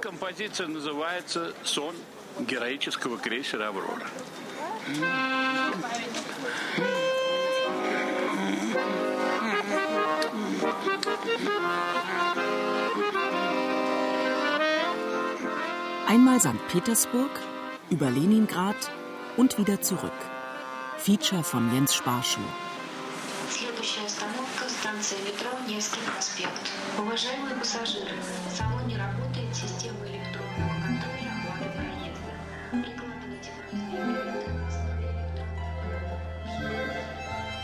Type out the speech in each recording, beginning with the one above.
Композиция называется «Сон героического крейсера «Аврора». Einmal St. Petersburg, über Leningrad und wieder zurück. Feature von Jens Sparschuh. Следующая остановка – станция метро Невский проспект. Уважаемые пассажиры, в салоне работает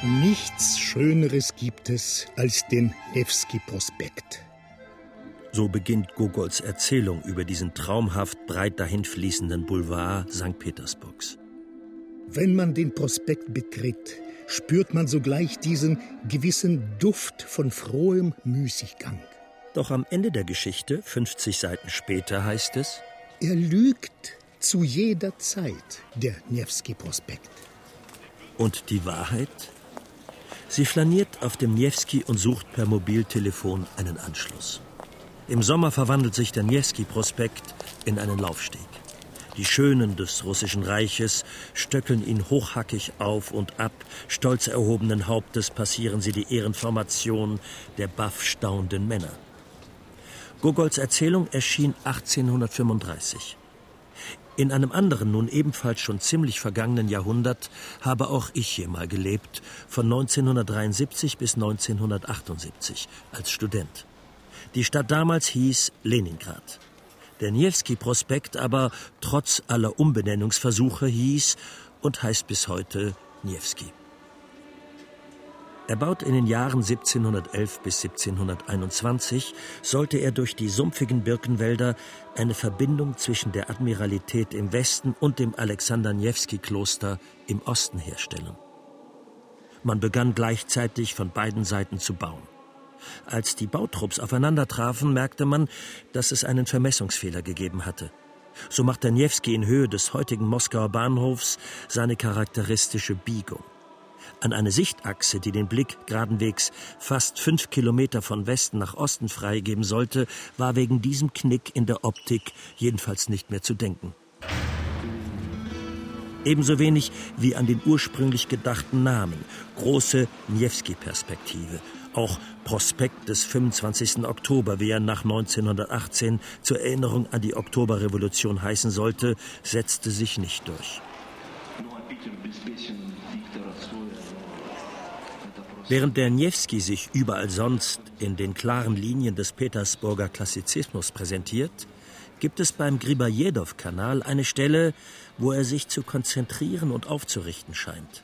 Nichts Schöneres gibt es als den Nevsky-Prospekt. So beginnt Gogols Erzählung über diesen traumhaft breit dahinfließenden Boulevard St. Petersburgs. Wenn man den Prospekt betritt, spürt man sogleich diesen gewissen Duft von frohem Müßiggang. Doch am Ende der Geschichte, 50 Seiten später, heißt es, Er lügt zu jeder Zeit, der Nevsky-Prospekt. und die Wahrheit? Sie flaniert auf dem Niewski und sucht per Mobiltelefon einen Anschluss. Im Sommer verwandelt sich der Niewski-Prospekt in einen Laufsteg. Die Schönen des russischen Reiches stöckeln ihn hochhackig auf und ab. Stolz erhobenen Hauptes passieren sie die Ehrenformation der baff staunenden Männer. Gogols Erzählung erschien 1835. In einem anderen, nun ebenfalls schon ziemlich vergangenen Jahrhundert habe auch ich hier mal gelebt, von 1973 bis 1978 als Student. Die Stadt damals hieß Leningrad. Der Niewski-Prospekt aber trotz aller Umbenennungsversuche hieß und heißt bis heute Niewski. Erbaut in den Jahren 1711 bis 1721, sollte er durch die sumpfigen Birkenwälder eine Verbindung zwischen der Admiralität im Westen und dem Alexander Niewski-Kloster im Osten herstellen. Man begann gleichzeitig von beiden Seiten zu bauen. Als die Bautrupps aufeinander trafen, merkte man, dass es einen Vermessungsfehler gegeben hatte. So machte Niewski in Höhe des heutigen Moskauer Bahnhofs seine charakteristische Biegung. An eine Sichtachse, die den Blick geradenwegs fast fünf Kilometer von Westen nach Osten freigeben sollte, war wegen diesem Knick in der Optik jedenfalls nicht mehr zu denken. Ebenso wenig wie an den ursprünglich gedachten Namen, große Niewski-Perspektive. Auch Prospekt des 25. Oktober, wie er nach 1918 zur Erinnerung an die Oktoberrevolution heißen sollte, setzte sich nicht durch. Während der Niewski sich überall sonst in den klaren Linien des Petersburger Klassizismus präsentiert, gibt es beim Gribajedow-Kanal eine Stelle, wo er sich zu konzentrieren und aufzurichten scheint.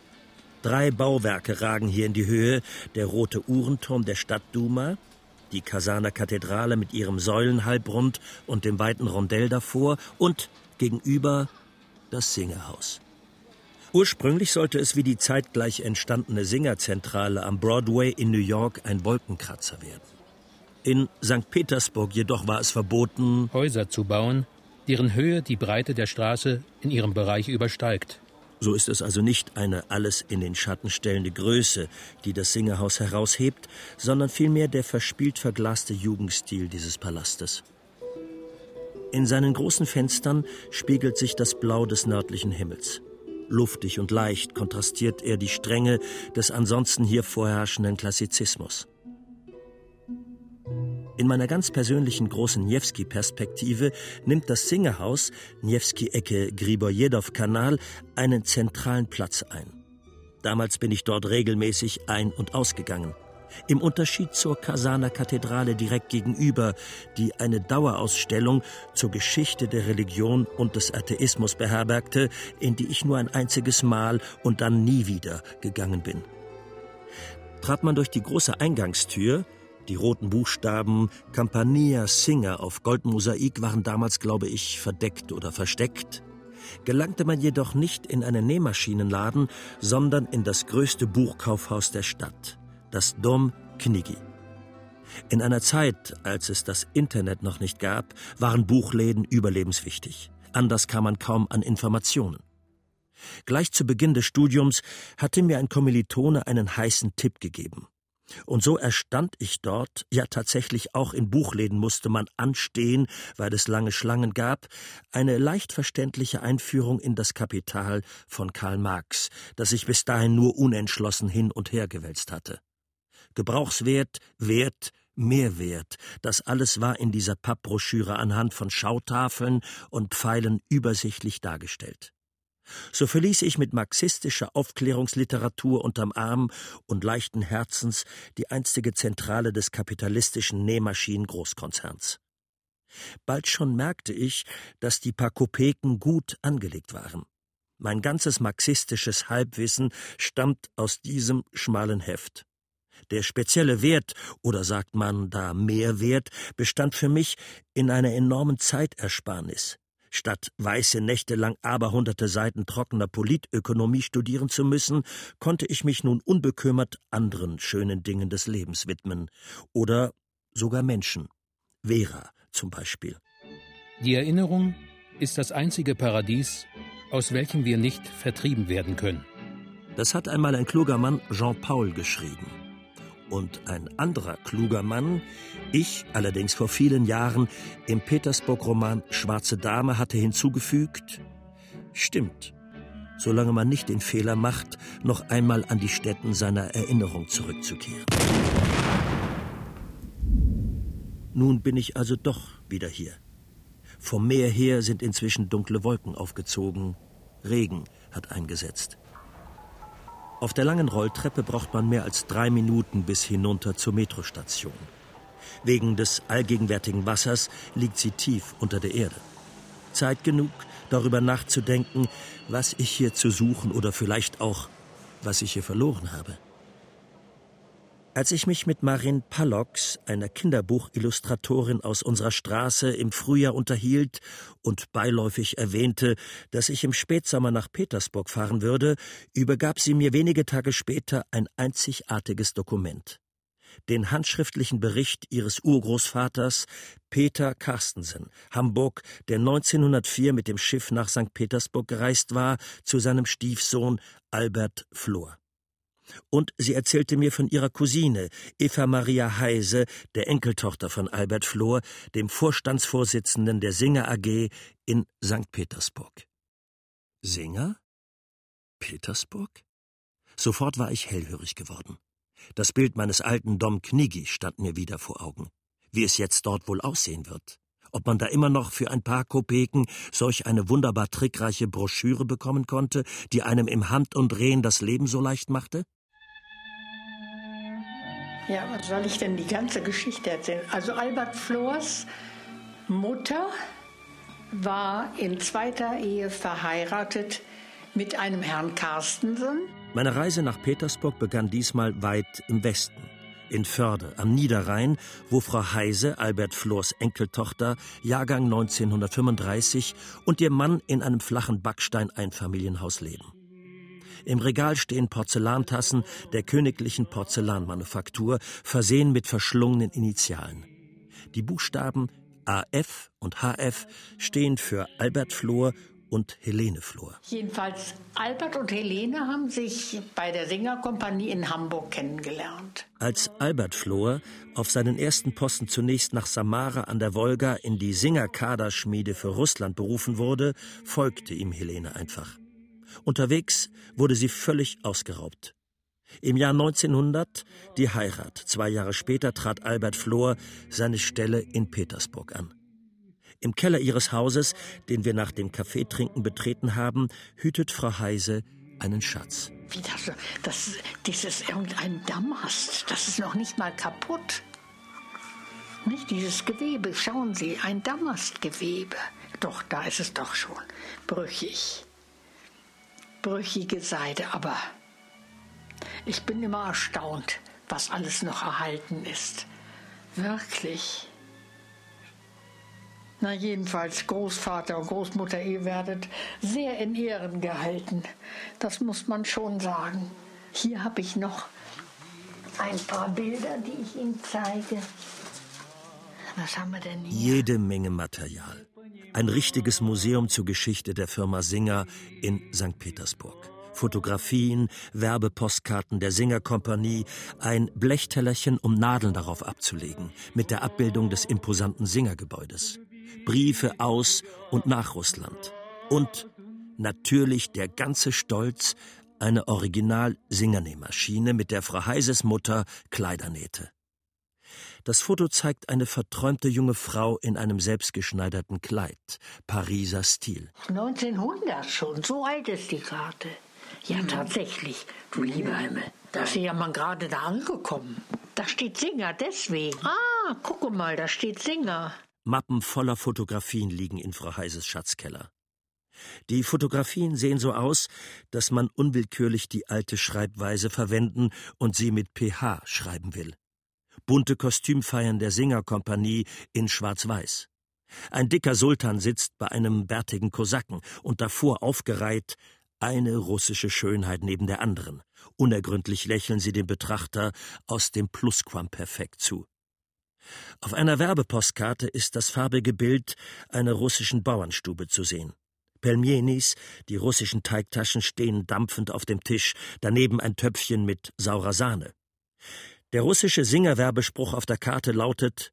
Drei Bauwerke ragen hier in die Höhe, der rote Uhrenturm der Stadtduma, die Kasaner Kathedrale mit ihrem Säulenhalbrund und dem weiten Rondell davor und gegenüber das Singerhaus. Ursprünglich sollte es wie die zeitgleich entstandene Singerzentrale am Broadway in New York ein Wolkenkratzer werden. In St. Petersburg jedoch war es verboten, Häuser zu bauen, deren Höhe die Breite der Straße in ihrem Bereich übersteigt. So ist es also nicht eine alles in den Schatten stellende Größe, die das Singerhaus heraushebt, sondern vielmehr der verspielt verglaste Jugendstil dieses Palastes. In seinen großen Fenstern spiegelt sich das Blau des nördlichen Himmels. Luftig und leicht kontrastiert er die Strenge des ansonsten hier vorherrschenden Klassizismus. In meiner ganz persönlichen großen Niewski-Perspektive nimmt das Singerhaus, Niewski-Ecke Gribojedow-Kanal, einen zentralen Platz ein. Damals bin ich dort regelmäßig ein- und ausgegangen. Im Unterschied zur Kasaner Kathedrale direkt gegenüber, die eine Dauerausstellung zur Geschichte der Religion und des Atheismus beherbergte, in die ich nur ein einziges Mal und dann nie wieder gegangen bin. Trat man durch die große Eingangstür, die roten Buchstaben Campania Singer auf Goldmosaik waren damals, glaube ich, verdeckt oder versteckt. Gelangte man jedoch nicht in einen Nähmaschinenladen, sondern in das größte Buchkaufhaus der Stadt, das Dom Knigi. In einer Zeit, als es das Internet noch nicht gab, waren Buchläden überlebenswichtig. Anders kam man kaum an Informationen. Gleich zu Beginn des Studiums hatte mir ein Kommilitone einen heißen Tipp gegeben. Und so erstand ich dort, ja tatsächlich auch in Buchläden musste man anstehen, weil es lange Schlangen gab, eine leicht verständliche Einführung in das Kapital von Karl Marx, das ich bis dahin nur unentschlossen hin und her gewälzt hatte. Gebrauchswert, Wert, Mehrwert, das alles war in dieser Pappbroschüre anhand von Schautafeln und Pfeilen übersichtlich dargestellt. So verließ ich mit marxistischer Aufklärungsliteratur unterm Arm und leichten Herzens die einstige Zentrale des kapitalistischen Nähmaschinen-Großkonzerns. Bald schon merkte ich, dass die paar Kopeken gut angelegt waren. Mein ganzes marxistisches Halbwissen stammt aus diesem schmalen Heft. Der spezielle Wert, oder sagt man da Mehrwert, bestand für mich in einer enormen Zeitersparnis. Statt weiße Nächte lang aberhunderte Seiten trockener Politökonomie studieren zu müssen, konnte ich mich nun unbekümmert anderen schönen Dingen des Lebens widmen. Oder sogar Menschen. Vera zum Beispiel. Die Erinnerung ist das einzige Paradies, aus welchem wir nicht vertrieben werden können. Das hat einmal ein kluger Mann Jean Paul geschrieben. Und ein anderer kluger Mann, ich allerdings vor vielen Jahren, im Petersburg-Roman Schwarze Dame hatte hinzugefügt, stimmt, solange man nicht den Fehler macht, noch einmal an die Stätten seiner Erinnerung zurückzukehren. Nun bin ich also doch wieder hier. Vom Meer her sind inzwischen dunkle Wolken aufgezogen, Regen hat eingesetzt. Auf der langen Rolltreppe braucht man mehr als drei Minuten bis hinunter zur Metrostation. Wegen des allgegenwärtigen Wassers liegt sie tief unter der Erde. Zeit genug, darüber nachzudenken, was ich hier zu suchen oder vielleicht auch, was ich hier verloren habe. Als ich mich mit Marin Pallox, einer Kinderbuchillustratorin aus unserer Straße, im Frühjahr unterhielt und beiläufig erwähnte, dass ich im Spätsommer nach Petersburg fahren würde, übergab sie mir wenige Tage später ein einzigartiges Dokument. Den handschriftlichen Bericht ihres Urgroßvaters Peter Carstensen, Hamburg, der 1904 mit dem Schiff nach St. Petersburg gereist war, zu seinem Stiefsohn Albert Flor. Und sie erzählte mir von ihrer Cousine, Eva Maria Heise, der Enkeltochter von Albert Flohr, dem Vorstandsvorsitzenden der Singer AG in St. Petersburg. Singer? Petersburg? Sofort war ich hellhörig geworden. Das Bild meines alten Dom Kniggi stand mir wieder vor Augen. Wie es jetzt dort wohl aussehen wird. Ob man da immer noch für ein paar Kopeken solch eine wunderbar trickreiche Broschüre bekommen konnte, die einem im Handumdrehen das Leben so leicht machte? Ja, was soll ich denn die ganze Geschichte erzählen? Also Albert Flors Mutter war in zweiter Ehe verheiratet mit einem Herrn Carstensen. Meine Reise nach Petersburg begann diesmal weit im Westen, in Förde am Niederrhein, wo Frau Heise, Albert Flors Enkeltochter, Jahrgang 1935, und ihr Mann in einem flachen Backstein-Einfamilienhaus leben. Im Regal stehen Porzellantassen der königlichen Porzellanmanufaktur, versehen mit verschlungenen Initialen. Die Buchstaben AF und HF stehen für Albert Flor und Helene Flor. Jedenfalls Albert und Helene haben sich bei der Singerkompanie in Hamburg kennengelernt. Als Albert Flor auf seinen ersten Posten zunächst nach Samara an der Wolga in die Singerkaderschmiede für Russland berufen wurde, folgte ihm Helene einfach. Unterwegs wurde sie völlig ausgeraubt. Im Jahr 1900 die Heirat. Zwei Jahre später trat Albert Flor seine Stelle in Petersburg an. Im Keller ihres Hauses, den wir nach dem Kaffeetrinken betreten haben, hütet Frau Heise einen Schatz. Wie das, das, dieses irgendein Damast, das ist noch nicht mal kaputt. Nicht dieses Gewebe, schauen Sie, ein Damastgewebe. Doch, da ist es doch schon brüchig brüchige Seide, aber ich bin immer erstaunt, was alles noch erhalten ist. Wirklich. Na jedenfalls, Großvater und Großmutter, ihr werdet sehr in Ehren gehalten. Das muss man schon sagen. Hier habe ich noch ein paar Bilder, die ich Ihnen zeige. Was haben wir denn hier? Jede Menge Material. Ein richtiges Museum zur Geschichte der Firma Singer in St. Petersburg. Fotografien, Werbepostkarten der Singerkompanie, ein Blechtellerchen, um Nadeln darauf abzulegen, mit der Abbildung des imposanten Singergebäudes. Briefe aus und nach Russland. Und natürlich der ganze Stolz, eine Original-Singernähmaschine, mit der Frau Heises Mutter Kleider nähte. Das Foto zeigt eine verträumte junge Frau in einem selbstgeschneiderten Kleid, Pariser Stil. 1900 schon, so alt ist die Karte. Ja, tatsächlich, du lieber Himmel. Da ist ja mal gerade da angekommen. Da steht Singer, deswegen. Ah, gucke mal, da steht Singer. Mappen voller Fotografien liegen in Frau Heises Schatzkeller. Die Fotografien sehen so aus, dass man unwillkürlich die alte Schreibweise verwenden und sie mit PH schreiben will bunte Kostümfeiern der Singerkompanie in Schwarz-Weiß. Ein dicker Sultan sitzt bei einem bärtigen Kosaken und davor aufgereiht eine russische Schönheit neben der anderen. Unergründlich lächeln sie dem Betrachter aus dem Plusquamperfekt zu. Auf einer Werbepostkarte ist das farbige Bild einer russischen Bauernstube zu sehen. Pelmenis, die russischen Teigtaschen stehen dampfend auf dem Tisch, daneben ein Töpfchen mit saurer Sahne. Der russische Singerwerbespruch auf der Karte lautet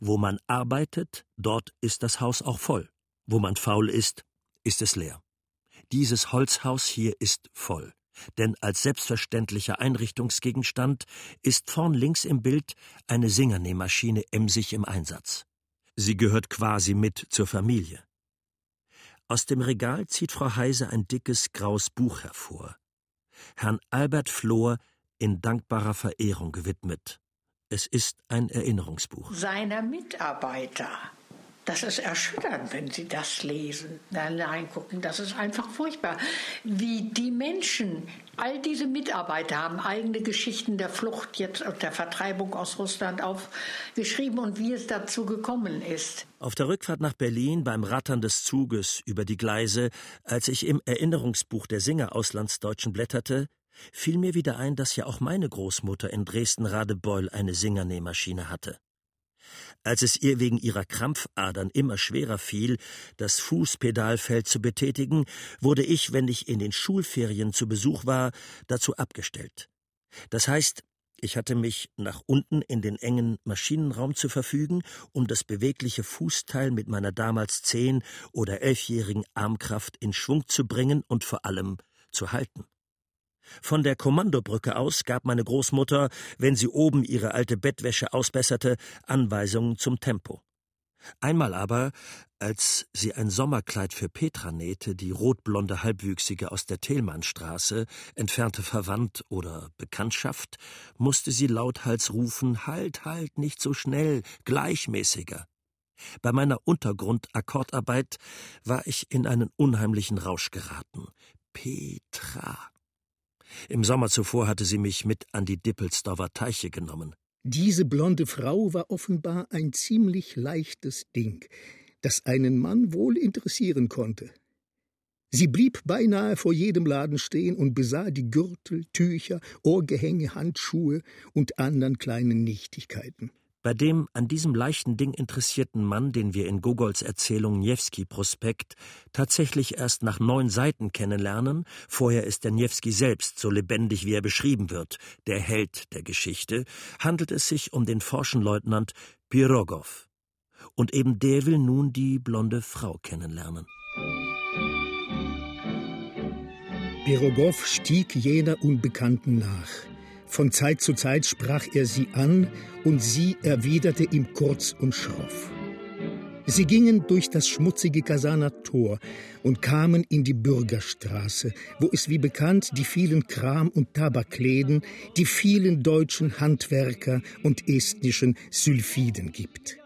Wo man arbeitet, dort ist das Haus auch voll. Wo man faul ist, ist es leer. Dieses Holzhaus hier ist voll. Denn als selbstverständlicher Einrichtungsgegenstand ist vorn links im Bild eine Singernähmaschine emsig im Einsatz. Sie gehört quasi mit zur Familie. Aus dem Regal zieht Frau Heise ein dickes graues Buch hervor. Herrn Albert Flohr in dankbarer Verehrung gewidmet. Es ist ein Erinnerungsbuch. Seiner Mitarbeiter. Das ist erschütternd, wenn Sie das lesen, da reingucken. Das ist einfach furchtbar. Wie die Menschen, all diese Mitarbeiter haben eigene Geschichten der Flucht jetzt und der Vertreibung aus Russland aufgeschrieben und wie es dazu gekommen ist. Auf der Rückfahrt nach Berlin beim Rattern des Zuges über die Gleise, als ich im Erinnerungsbuch der Singer Auslandsdeutschen blätterte, fiel mir wieder ein, dass ja auch meine Großmutter in Dresden-Radebeul eine Singernähmaschine hatte. Als es ihr wegen ihrer Krampfadern immer schwerer fiel, das Fußpedalfeld zu betätigen, wurde ich, wenn ich in den Schulferien zu Besuch war, dazu abgestellt. Das heißt, ich hatte mich nach unten in den engen Maschinenraum zu verfügen, um das bewegliche Fußteil mit meiner damals zehn- oder elfjährigen Armkraft in Schwung zu bringen und vor allem zu halten. Von der Kommandobrücke aus gab meine Großmutter, wenn sie oben ihre alte Bettwäsche ausbesserte, Anweisungen zum Tempo. Einmal aber, als sie ein Sommerkleid für Petra nähte, die rotblonde Halbwüchsige aus der Thelmannstraße, entfernte Verwandt oder Bekanntschaft, musste sie lauthals rufen: Halt, halt, nicht so schnell, gleichmäßiger. Bei meiner Untergrundakkordarbeit war ich in einen unheimlichen Rausch geraten. Petra. Im Sommer zuvor hatte sie mich mit an die Dippelsdorfer Teiche genommen. Diese blonde Frau war offenbar ein ziemlich leichtes Ding, das einen Mann wohl interessieren konnte. Sie blieb beinahe vor jedem Laden stehen und besah die Gürtel, Tücher, Ohrgehänge, Handschuhe und anderen kleinen Nichtigkeiten. Bei dem an diesem leichten Ding interessierten Mann, den wir in Gogols Erzählung Niewski-Prospekt tatsächlich erst nach neun Seiten kennenlernen, vorher ist der Niewski selbst so lebendig, wie er beschrieben wird, der Held der Geschichte, handelt es sich um den Forschenleutnant Pirogow. Und eben der will nun die blonde Frau kennenlernen. Pirogow stieg jener Unbekannten nach. Von Zeit zu Zeit sprach er sie an, und sie erwiderte ihm kurz und schroff. Sie gingen durch das schmutzige Kasaner Tor und kamen in die Bürgerstraße, wo es wie bekannt die vielen Kram- und Tabakläden, die vielen deutschen Handwerker und estnischen Sylphiden gibt.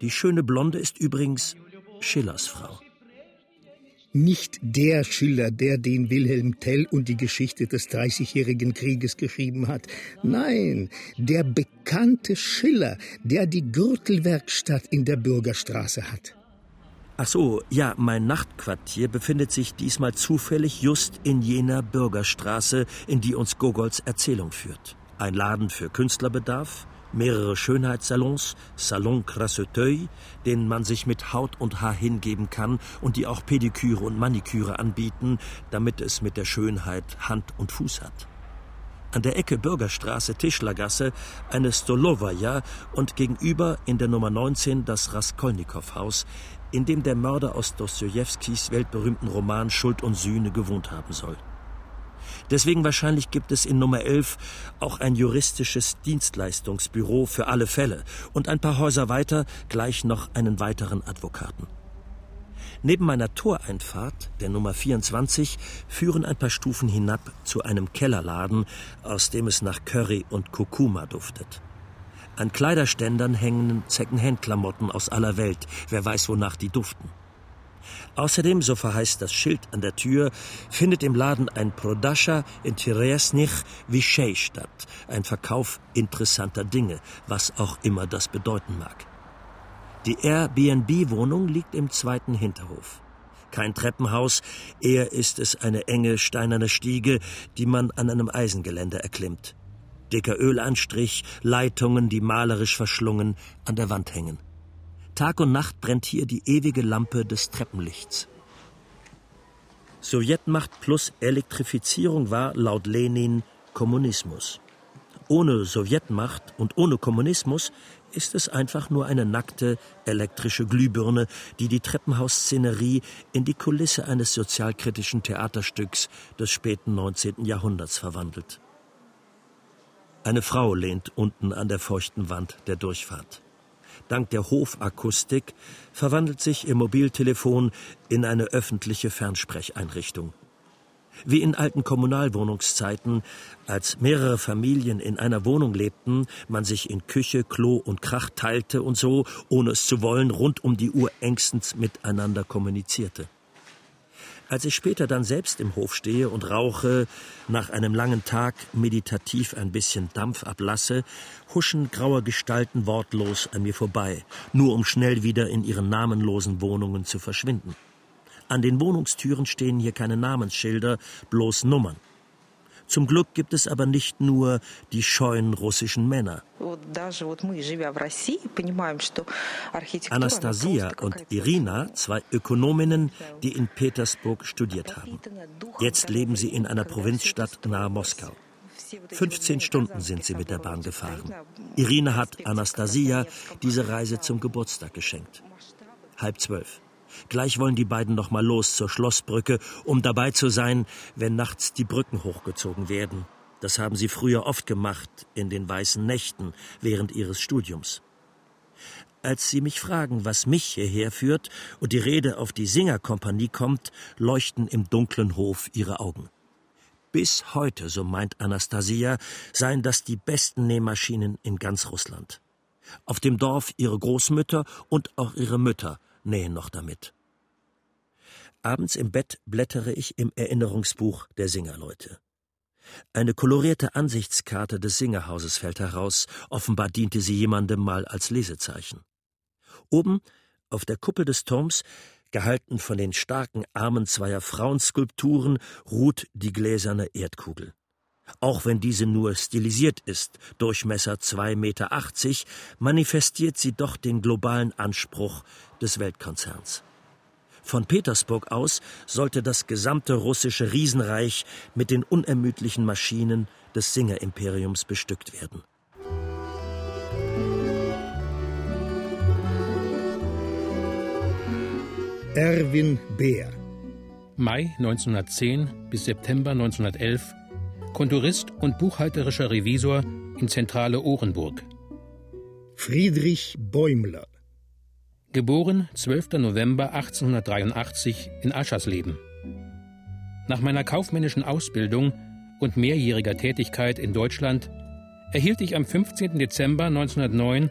Die schöne Blonde ist übrigens Schillers Frau. Nicht der Schiller, der den Wilhelm Tell und die Geschichte des Dreißigjährigen Krieges geschrieben hat. Nein, der bekannte Schiller, der die Gürtelwerkstatt in der Bürgerstraße hat. Ach so, ja, mein Nachtquartier befindet sich diesmal zufällig just in jener Bürgerstraße, in die uns Gogols Erzählung führt. Ein Laden für Künstlerbedarf, mehrere Schönheitssalons, Salon Crasseteuil, denen man sich mit Haut und Haar hingeben kann und die auch Pediküre und Maniküre anbieten, damit es mit der Schönheit Hand und Fuß hat. An der Ecke Bürgerstraße Tischlergasse eine Stolowaja und gegenüber in der Nummer 19 das Raskolnikow-Haus, in dem der Mörder aus Dostojewskis weltberühmten Roman Schuld und Sühne gewohnt haben soll. Deswegen wahrscheinlich gibt es in Nummer 11 auch ein juristisches Dienstleistungsbüro für alle Fälle und ein paar Häuser weiter gleich noch einen weiteren Advokaten. Neben meiner Toreinfahrt, der Nummer 24, führen ein paar Stufen hinab zu einem Kellerladen, aus dem es nach Curry und Kurkuma duftet. An Kleiderständern hängen Secondhand-Klamotten aus aller Welt, wer weiß, wonach die duften. Außerdem, so verheißt das Schild an der Tür, findet im Laden ein Prodascha in Tiresnich Vichy statt, ein Verkauf interessanter Dinge, was auch immer das bedeuten mag. Die Airbnb-Wohnung liegt im zweiten Hinterhof. Kein Treppenhaus, eher ist es eine enge steinerne Stiege, die man an einem Eisengeländer erklimmt. Dicker Ölanstrich, Leitungen, die malerisch verschlungen an der Wand hängen. Tag und Nacht brennt hier die ewige Lampe des Treppenlichts. Sowjetmacht plus Elektrifizierung war laut Lenin Kommunismus. Ohne Sowjetmacht und ohne Kommunismus ist es einfach nur eine nackte elektrische Glühbirne, die die Treppenhausszenerie in die Kulisse eines sozialkritischen Theaterstücks des späten 19. Jahrhunderts verwandelt. Eine Frau lehnt unten an der feuchten Wand der Durchfahrt. Dank der Hofakustik verwandelt sich ihr Mobiltelefon in eine öffentliche Fernsprecheinrichtung. Wie in alten Kommunalwohnungszeiten, als mehrere Familien in einer Wohnung lebten, man sich in Küche, Klo und Krach teilte und so, ohne es zu wollen, rund um die Uhr engstens miteinander kommunizierte. Als ich später dann selbst im Hof stehe und rauche, nach einem langen Tag meditativ ein bisschen Dampf ablasse, huschen graue Gestalten wortlos an mir vorbei, nur um schnell wieder in ihren namenlosen Wohnungen zu verschwinden. An den Wohnungstüren stehen hier keine Namensschilder, bloß Nummern. Zum Glück gibt es aber nicht nur die scheuen russischen Männer. Anastasia und Irina, zwei Ökonominnen, die in Petersburg studiert haben. Jetzt leben sie in einer Provinzstadt nahe Moskau. 15 Stunden sind sie mit der Bahn gefahren. Irina hat Anastasia diese Reise zum Geburtstag geschenkt. Halb zwölf. Gleich wollen die beiden noch mal los zur Schlossbrücke, um dabei zu sein, wenn nachts die Brücken hochgezogen werden. Das haben sie früher oft gemacht, in den weißen Nächten, während ihres Studiums. Als sie mich fragen, was mich hierher führt und die Rede auf die Singerkompanie kommt, leuchten im dunklen Hof ihre Augen. Bis heute, so meint Anastasia, seien das die besten Nähmaschinen in ganz Russland. Auf dem Dorf ihre Großmütter und auch ihre Mütter nähen noch damit. Abends im Bett blättere ich im Erinnerungsbuch der Singerleute. Eine kolorierte Ansichtskarte des Singerhauses fällt heraus, offenbar diente sie jemandem mal als Lesezeichen. Oben, auf der Kuppel des Turms, gehalten von den starken Armen zweier Frauenskulpturen, ruht die gläserne Erdkugel. Auch wenn diese nur stilisiert ist, Durchmesser 2,80 Meter, manifestiert sie doch den globalen Anspruch des Weltkonzerns. Von Petersburg aus sollte das gesamte russische Riesenreich mit den unermüdlichen Maschinen des Singerimperiums bestückt werden. Erwin Beer Mai 1910 bis September 1911 Konturist und buchhalterischer Revisor in Zentrale Ohrenburg. Friedrich Bäumler Geboren 12. November 1883 in Aschersleben. Nach meiner kaufmännischen Ausbildung und mehrjähriger Tätigkeit in Deutschland erhielt ich am 15. Dezember 1909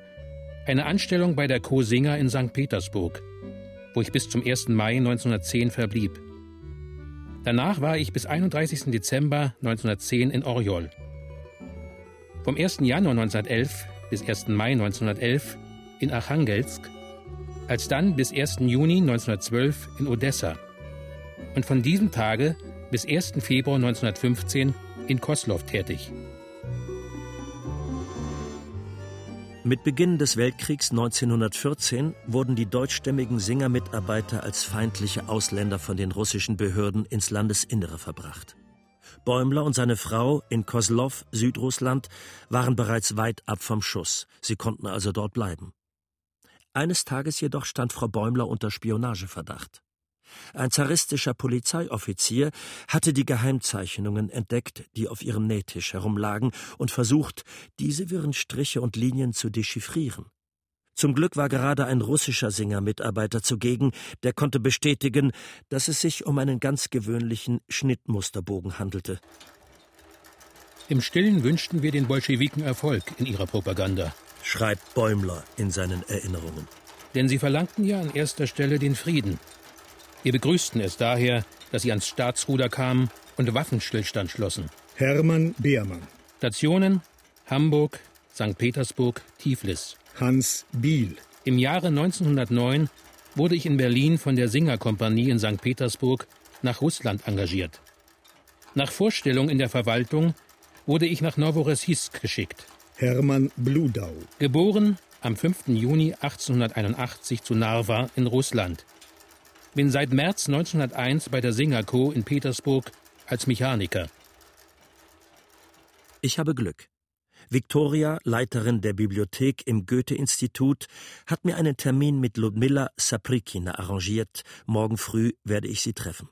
eine Anstellung bei der Co. Singer in St. Petersburg, wo ich bis zum 1. Mai 1910 verblieb. Danach war ich bis 31. Dezember 1910 in Oriol. Vom 1. Januar 1911 bis 1. Mai 1911 in Archangelsk alsdann bis 1. Juni 1912 in Odessa und von diesem Tage bis 1. Februar 1915 in Koslow tätig. Mit Beginn des Weltkriegs 1914 wurden die deutschstämmigen Singermitarbeiter als feindliche Ausländer von den russischen Behörden ins Landesinnere verbracht. Bäumler und seine Frau in Kozlov, Südrussland, waren bereits weit ab vom Schuss. Sie konnten also dort bleiben. Eines Tages jedoch stand Frau Bäumler unter Spionageverdacht. Ein zaristischer Polizeioffizier hatte die Geheimzeichnungen entdeckt, die auf ihrem Nähtisch herumlagen, und versucht, diese wirren Striche und Linien zu dechiffrieren. Zum Glück war gerade ein russischer Singermitarbeiter zugegen, der konnte bestätigen, dass es sich um einen ganz gewöhnlichen Schnittmusterbogen handelte. Im Stillen wünschten wir den Bolschewiken Erfolg in ihrer Propaganda, schreibt Bäumler in seinen Erinnerungen. Denn sie verlangten ja an erster Stelle den Frieden, wir begrüßten es daher, dass sie ans Staatsruder kamen und Waffenstillstand schlossen. Hermann Beermann. Stationen Hamburg, St. Petersburg, Tiflis. Hans Biel. Im Jahre 1909 wurde ich in Berlin von der Singerkompanie in St. Petersburg nach Russland engagiert. Nach Vorstellung in der Verwaltung wurde ich nach Novorossiysk geschickt. Hermann Bludau. Geboren am 5. Juni 1881 zu Narva in Russland bin seit März 1901 bei der Singer Co. in Petersburg als Mechaniker. Ich habe Glück. Viktoria, Leiterin der Bibliothek im Goethe-Institut, hat mir einen Termin mit Ludmilla Saprikina arrangiert. Morgen früh werde ich sie treffen.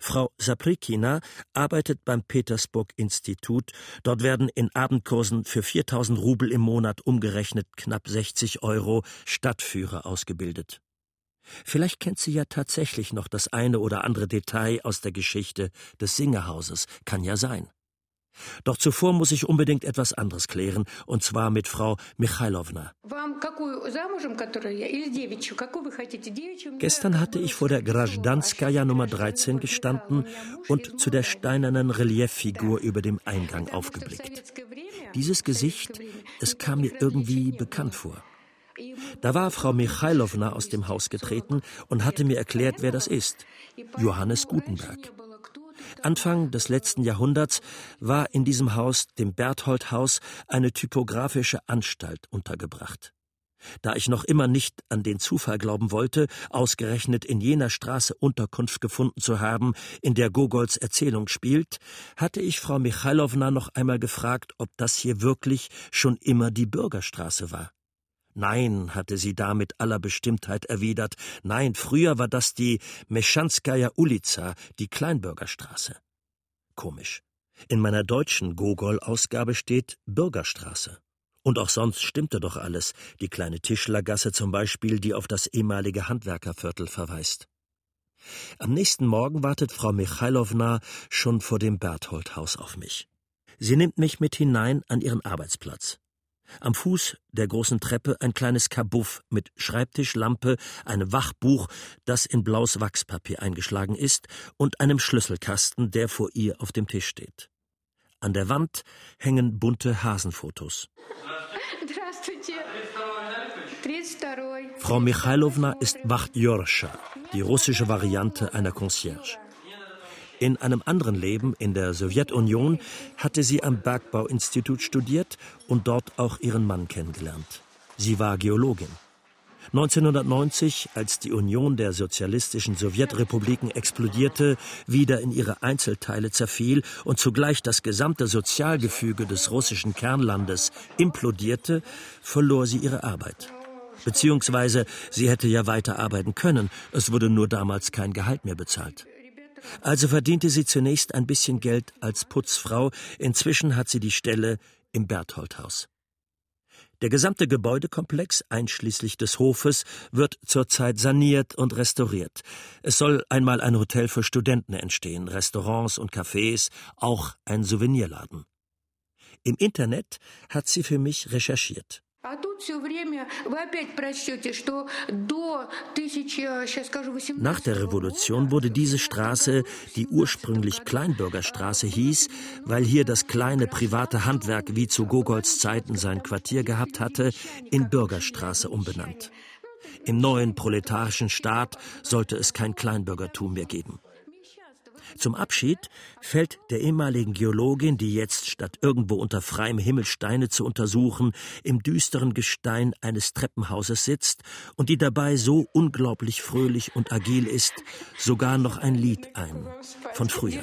Frau Saprikina arbeitet beim Petersburg-Institut. Dort werden in Abendkursen für 4000 Rubel im Monat umgerechnet knapp 60 Euro Stadtführer ausgebildet. Vielleicht kennt sie ja tatsächlich noch das eine oder andere Detail aus der Geschichte des Singerhauses, kann ja sein. Doch zuvor muss ich unbedingt etwas anderes klären, und zwar mit Frau Michailowna. Gestern hatte ich vor der Grajdanskaya Nummer 13 gestanden und zu der steinernen Relieffigur über dem Eingang aufgeblickt. Dieses Gesicht, es kam mir irgendwie bekannt vor. Da war Frau Michailowna aus dem Haus getreten und hatte mir erklärt, wer das ist. Johannes Gutenberg. Anfang des letzten Jahrhunderts war in diesem Haus, dem Berthold-Haus, eine typografische Anstalt untergebracht. Da ich noch immer nicht an den Zufall glauben wollte, ausgerechnet in jener Straße Unterkunft gefunden zu haben, in der Gogols Erzählung spielt, hatte ich Frau Michailowna noch einmal gefragt, ob das hier wirklich schon immer die Bürgerstraße war. Nein, hatte sie da mit aller Bestimmtheit erwidert, nein, früher war das die Meschanskaya Ulica, die Kleinbürgerstraße. Komisch. In meiner deutschen Gogol-Ausgabe steht Bürgerstraße. Und auch sonst stimmte doch alles, die kleine Tischlergasse zum Beispiel, die auf das ehemalige Handwerkerviertel verweist. Am nächsten Morgen wartet Frau Michailowna schon vor dem Berthold-Haus auf mich. Sie nimmt mich mit hinein an ihren Arbeitsplatz. Am Fuß der großen Treppe ein kleines Kabuff mit Schreibtischlampe, einem Wachbuch, das in blaues Wachspapier eingeschlagen ist, und einem Schlüsselkasten, der vor ihr auf dem Tisch steht. An der Wand hängen bunte Hasenfotos. Frau Michailowna ist Wachtjorscha, die russische Variante einer Concierge. In einem anderen Leben in der Sowjetunion hatte sie am Bergbauinstitut studiert und dort auch ihren Mann kennengelernt. Sie war Geologin. 1990, als die Union der sozialistischen Sowjetrepubliken explodierte, wieder in ihre Einzelteile zerfiel und zugleich das gesamte Sozialgefüge des russischen Kernlandes implodierte, verlor sie ihre Arbeit. Beziehungsweise sie hätte ja weiter arbeiten können, es wurde nur damals kein Gehalt mehr bezahlt. Also verdiente sie zunächst ein bisschen Geld als Putzfrau, inzwischen hat sie die Stelle im Bertholdhaus. Der gesamte Gebäudekomplex, einschließlich des Hofes, wird zurzeit saniert und restauriert. Es soll einmal ein Hotel für Studenten entstehen, Restaurants und Cafés, auch ein Souvenirladen. Im Internet hat sie für mich recherchiert. Nach der Revolution wurde diese Straße, die ursprünglich Kleinbürgerstraße hieß, weil hier das kleine private Handwerk wie zu Gogols Zeiten sein Quartier gehabt hatte, in Bürgerstraße umbenannt. Im neuen proletarischen Staat sollte es kein Kleinbürgertum mehr geben. Zum Abschied fällt der ehemaligen Geologin, die jetzt statt irgendwo unter freiem Himmel Steine zu untersuchen, im düsteren Gestein eines Treppenhauses sitzt und die dabei so unglaublich fröhlich und agil ist, sogar noch ein Lied ein von früher.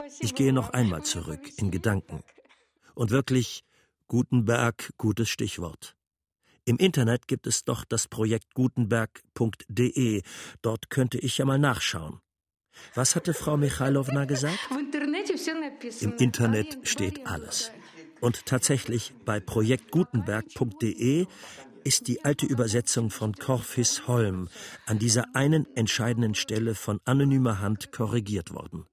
Ich gehe noch einmal zurück in Gedanken. Und wirklich, Gutenberg, gutes Stichwort. Im Internet gibt es doch das Projekt gutenberg.de. Dort könnte ich ja mal nachschauen. Was hatte Frau Michailowna gesagt? Im Internet steht alles. Und tatsächlich bei projektgutenberg.de ist die alte Übersetzung von Korfis Holm an dieser einen entscheidenden Stelle von anonymer Hand korrigiert worden.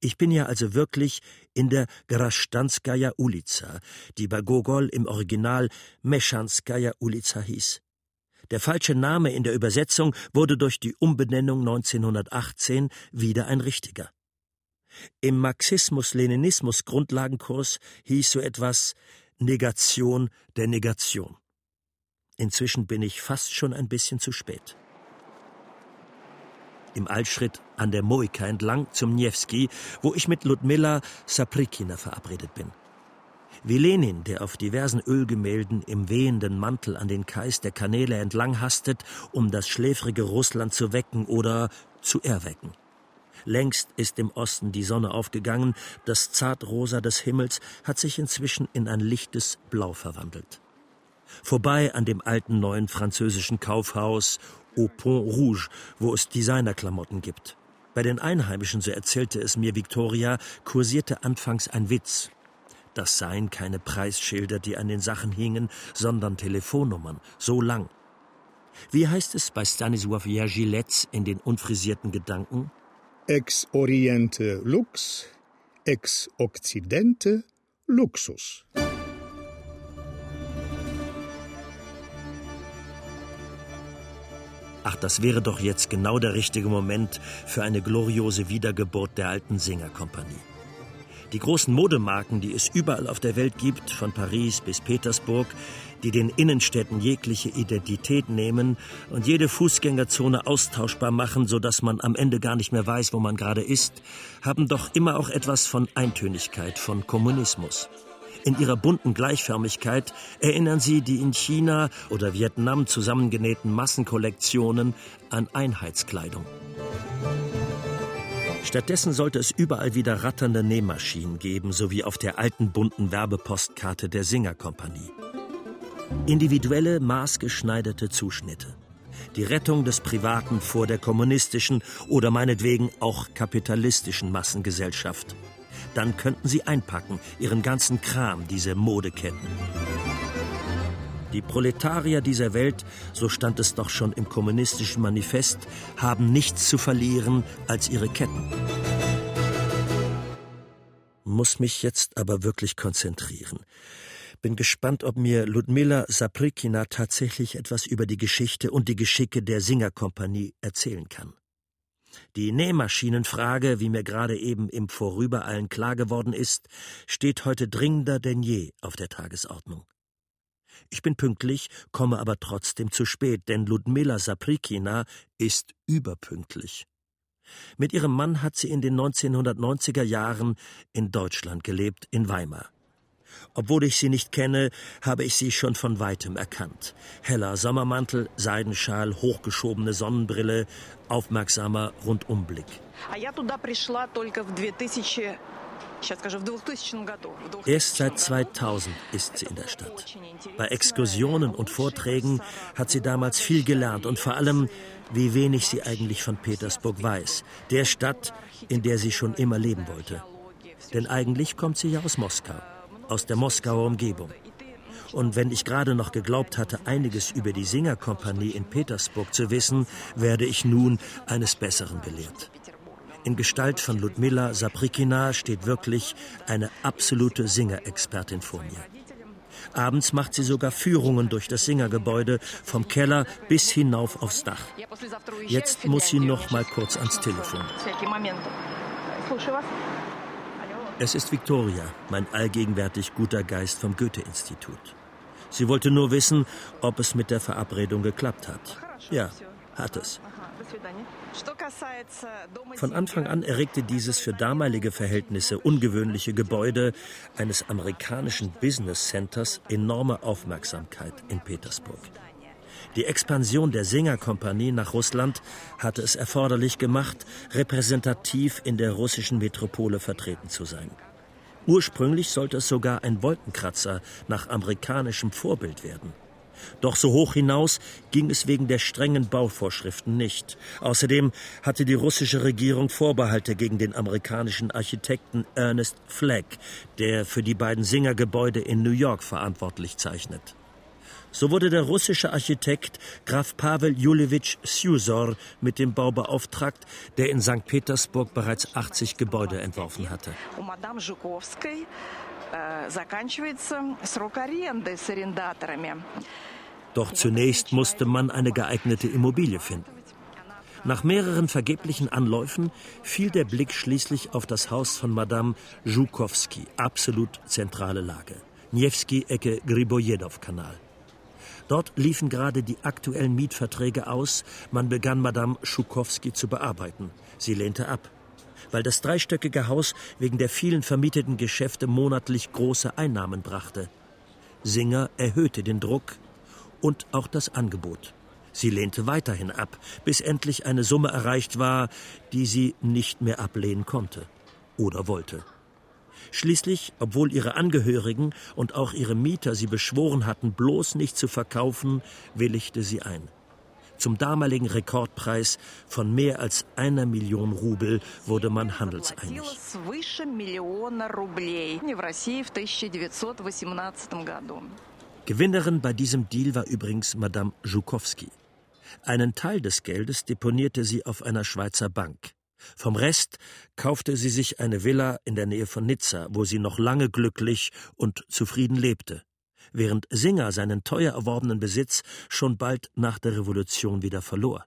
Ich bin ja also wirklich in der Grasztanskaja Ulica, die bei Gogol im Original Meschanskaja Ulica hieß. Der falsche Name in der Übersetzung wurde durch die Umbenennung 1918 wieder ein richtiger. Im Marxismus-Leninismus-Grundlagenkurs hieß so etwas Negation der Negation. Inzwischen bin ich fast schon ein bisschen zu spät im Eilschritt an der Moika entlang zum Niewski, wo ich mit Ludmilla Saprikina verabredet bin. Wie Lenin, der auf diversen Ölgemälden im wehenden Mantel an den Kais der Kanäle entlang hastet, um das schläfrige Russland zu wecken oder zu erwecken. Längst ist im Osten die Sonne aufgegangen, das Zartrosa des Himmels hat sich inzwischen in ein lichtes Blau verwandelt. Vorbei an dem alten neuen französischen Kaufhaus au Pont Rouge, wo es Designerklamotten gibt. Bei den Einheimischen, so erzählte es mir Victoria, kursierte anfangs ein Witz. Das seien keine Preisschilder, die an den Sachen hingen, sondern Telefonnummern, so lang. Wie heißt es bei Stanisław Jerzy in den unfrisierten Gedanken? Ex Oriente Lux, ex Occidente Luxus. Ach, das wäre doch jetzt genau der richtige Moment für eine gloriose Wiedergeburt der alten Singerkompanie. Die großen Modemarken, die es überall auf der Welt gibt, von Paris bis Petersburg, die den Innenstädten jegliche Identität nehmen und jede Fußgängerzone austauschbar machen, so dass man am Ende gar nicht mehr weiß, wo man gerade ist, haben doch immer auch etwas von Eintönigkeit, von Kommunismus. In ihrer bunten Gleichförmigkeit erinnern sie die in China oder Vietnam zusammengenähten Massenkollektionen an Einheitskleidung. Stattdessen sollte es überall wieder ratternde Nähmaschinen geben, so wie auf der alten bunten Werbepostkarte der Singerkompanie. Individuelle, maßgeschneiderte Zuschnitte. Die Rettung des Privaten vor der kommunistischen oder meinetwegen auch kapitalistischen Massengesellschaft dann könnten sie einpacken, ihren ganzen Kram, diese Modeketten. Die Proletarier dieser Welt, so stand es doch schon im kommunistischen Manifest, haben nichts zu verlieren als ihre Ketten. Muss mich jetzt aber wirklich konzentrieren. Bin gespannt, ob mir Ludmila Saprikina tatsächlich etwas über die Geschichte und die Geschicke der Singerkompanie erzählen kann. Die Nähmaschinenfrage, wie mir gerade eben im Vorübereilen klar geworden ist, steht heute dringender denn je auf der Tagesordnung. Ich bin pünktlich, komme aber trotzdem zu spät, denn Ludmila Saprikina ist überpünktlich. Mit ihrem Mann hat sie in den 1990er Jahren in Deutschland gelebt, in Weimar. Obwohl ich sie nicht kenne, habe ich sie schon von weitem erkannt. Heller Sommermantel, Seidenschal, hochgeschobene Sonnenbrille, aufmerksamer Rundumblick. Erst seit 2000 ist sie in der Stadt. Bei Exkursionen und Vorträgen hat sie damals viel gelernt und vor allem, wie wenig sie eigentlich von Petersburg weiß, der Stadt, in der sie schon immer leben wollte. Denn eigentlich kommt sie ja aus Moskau aus der Moskauer Umgebung. Und wenn ich gerade noch geglaubt hatte, einiges über die Singerkompanie in Petersburg zu wissen, werde ich nun eines Besseren belehrt. In Gestalt von Ludmilla Saprikina steht wirklich eine absolute Singerexpertin vor mir. Abends macht sie sogar Führungen durch das Singergebäude, vom Keller bis hinauf aufs Dach. Jetzt muss sie noch mal kurz ans Telefon. Es ist Victoria, mein allgegenwärtig guter Geist vom Goethe-Institut. Sie wollte nur wissen, ob es mit der Verabredung geklappt hat. Ja, hat es. Von Anfang an erregte dieses für damalige Verhältnisse ungewöhnliche Gebäude eines amerikanischen Business Centers enorme Aufmerksamkeit in Petersburg. Die Expansion der Singer-Kompanie nach Russland hatte es erforderlich gemacht, repräsentativ in der russischen Metropole vertreten zu sein. Ursprünglich sollte es sogar ein Wolkenkratzer nach amerikanischem Vorbild werden. Doch so hoch hinaus ging es wegen der strengen Bauvorschriften nicht. Außerdem hatte die russische Regierung Vorbehalte gegen den amerikanischen Architekten Ernest Flagg, der für die beiden Singergebäude in New York verantwortlich zeichnet. So wurde der russische Architekt Graf Pavel Julewitsch Sjusor mit dem Bau beauftragt, der in St. Petersburg bereits 80 Gebäude entworfen hatte. Э, Doch zunächst musste man eine geeignete Immobilie finden. Nach mehreren vergeblichen Anläufen fiel der Blick schließlich auf das Haus von Madame Zhukowski, absolut zentrale Lage. Niewski-Ecke Gribojedow-Kanal. Dort liefen gerade die aktuellen Mietverträge aus. Man begann Madame Schukowski zu bearbeiten. Sie lehnte ab weil das dreistöckige Haus wegen der vielen vermieteten Geschäfte monatlich große Einnahmen brachte. Singer erhöhte den Druck und auch das Angebot. Sie lehnte weiterhin ab, bis endlich eine Summe erreicht war, die sie nicht mehr ablehnen konnte oder wollte. Schließlich, obwohl ihre Angehörigen und auch ihre Mieter sie beschworen hatten, bloß nicht zu verkaufen, willigte sie ein. Zum damaligen Rekordpreis von mehr als einer Million Rubel wurde man handelseinig. Gewinnerin bei diesem Deal war übrigens Madame Zhukowski. Einen Teil des Geldes deponierte sie auf einer Schweizer Bank. Vom Rest kaufte sie sich eine Villa in der Nähe von Nizza, wo sie noch lange glücklich und zufrieden lebte während Singer seinen teuer erworbenen Besitz schon bald nach der Revolution wieder verlor.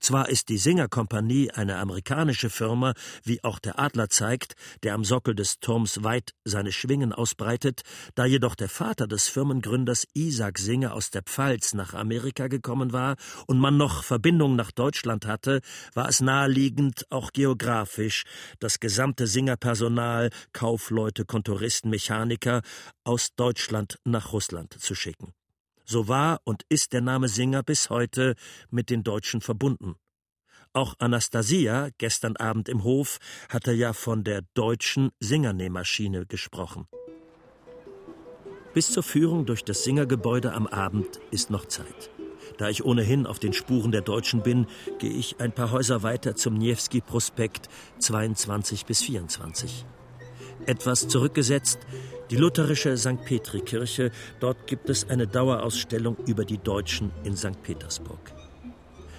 Zwar ist die Singer-Kompanie eine amerikanische Firma, wie auch der Adler zeigt, der am Sockel des Turms weit seine Schwingen ausbreitet, da jedoch der Vater des Firmengründers Isaac Singer aus der Pfalz nach Amerika gekommen war und man noch Verbindungen nach Deutschland hatte, war es naheliegend, auch geografisch, das gesamte Singer-Personal, Kaufleute, Kontoristen, Mechaniker aus Deutschland nach Russland zu schicken. So war und ist der Name Singer bis heute mit den Deutschen verbunden. Auch Anastasia, gestern Abend im Hof, hatte ja von der deutschen Singernähmaschine gesprochen. Bis zur Führung durch das Singergebäude am Abend ist noch Zeit. Da ich ohnehin auf den Spuren der Deutschen bin, gehe ich ein paar Häuser weiter zum Niewski-Prospekt 22 bis 24. Etwas zurückgesetzt die lutherische St. Petri-Kirche. Dort gibt es eine Dauerausstellung über die Deutschen in St. Petersburg.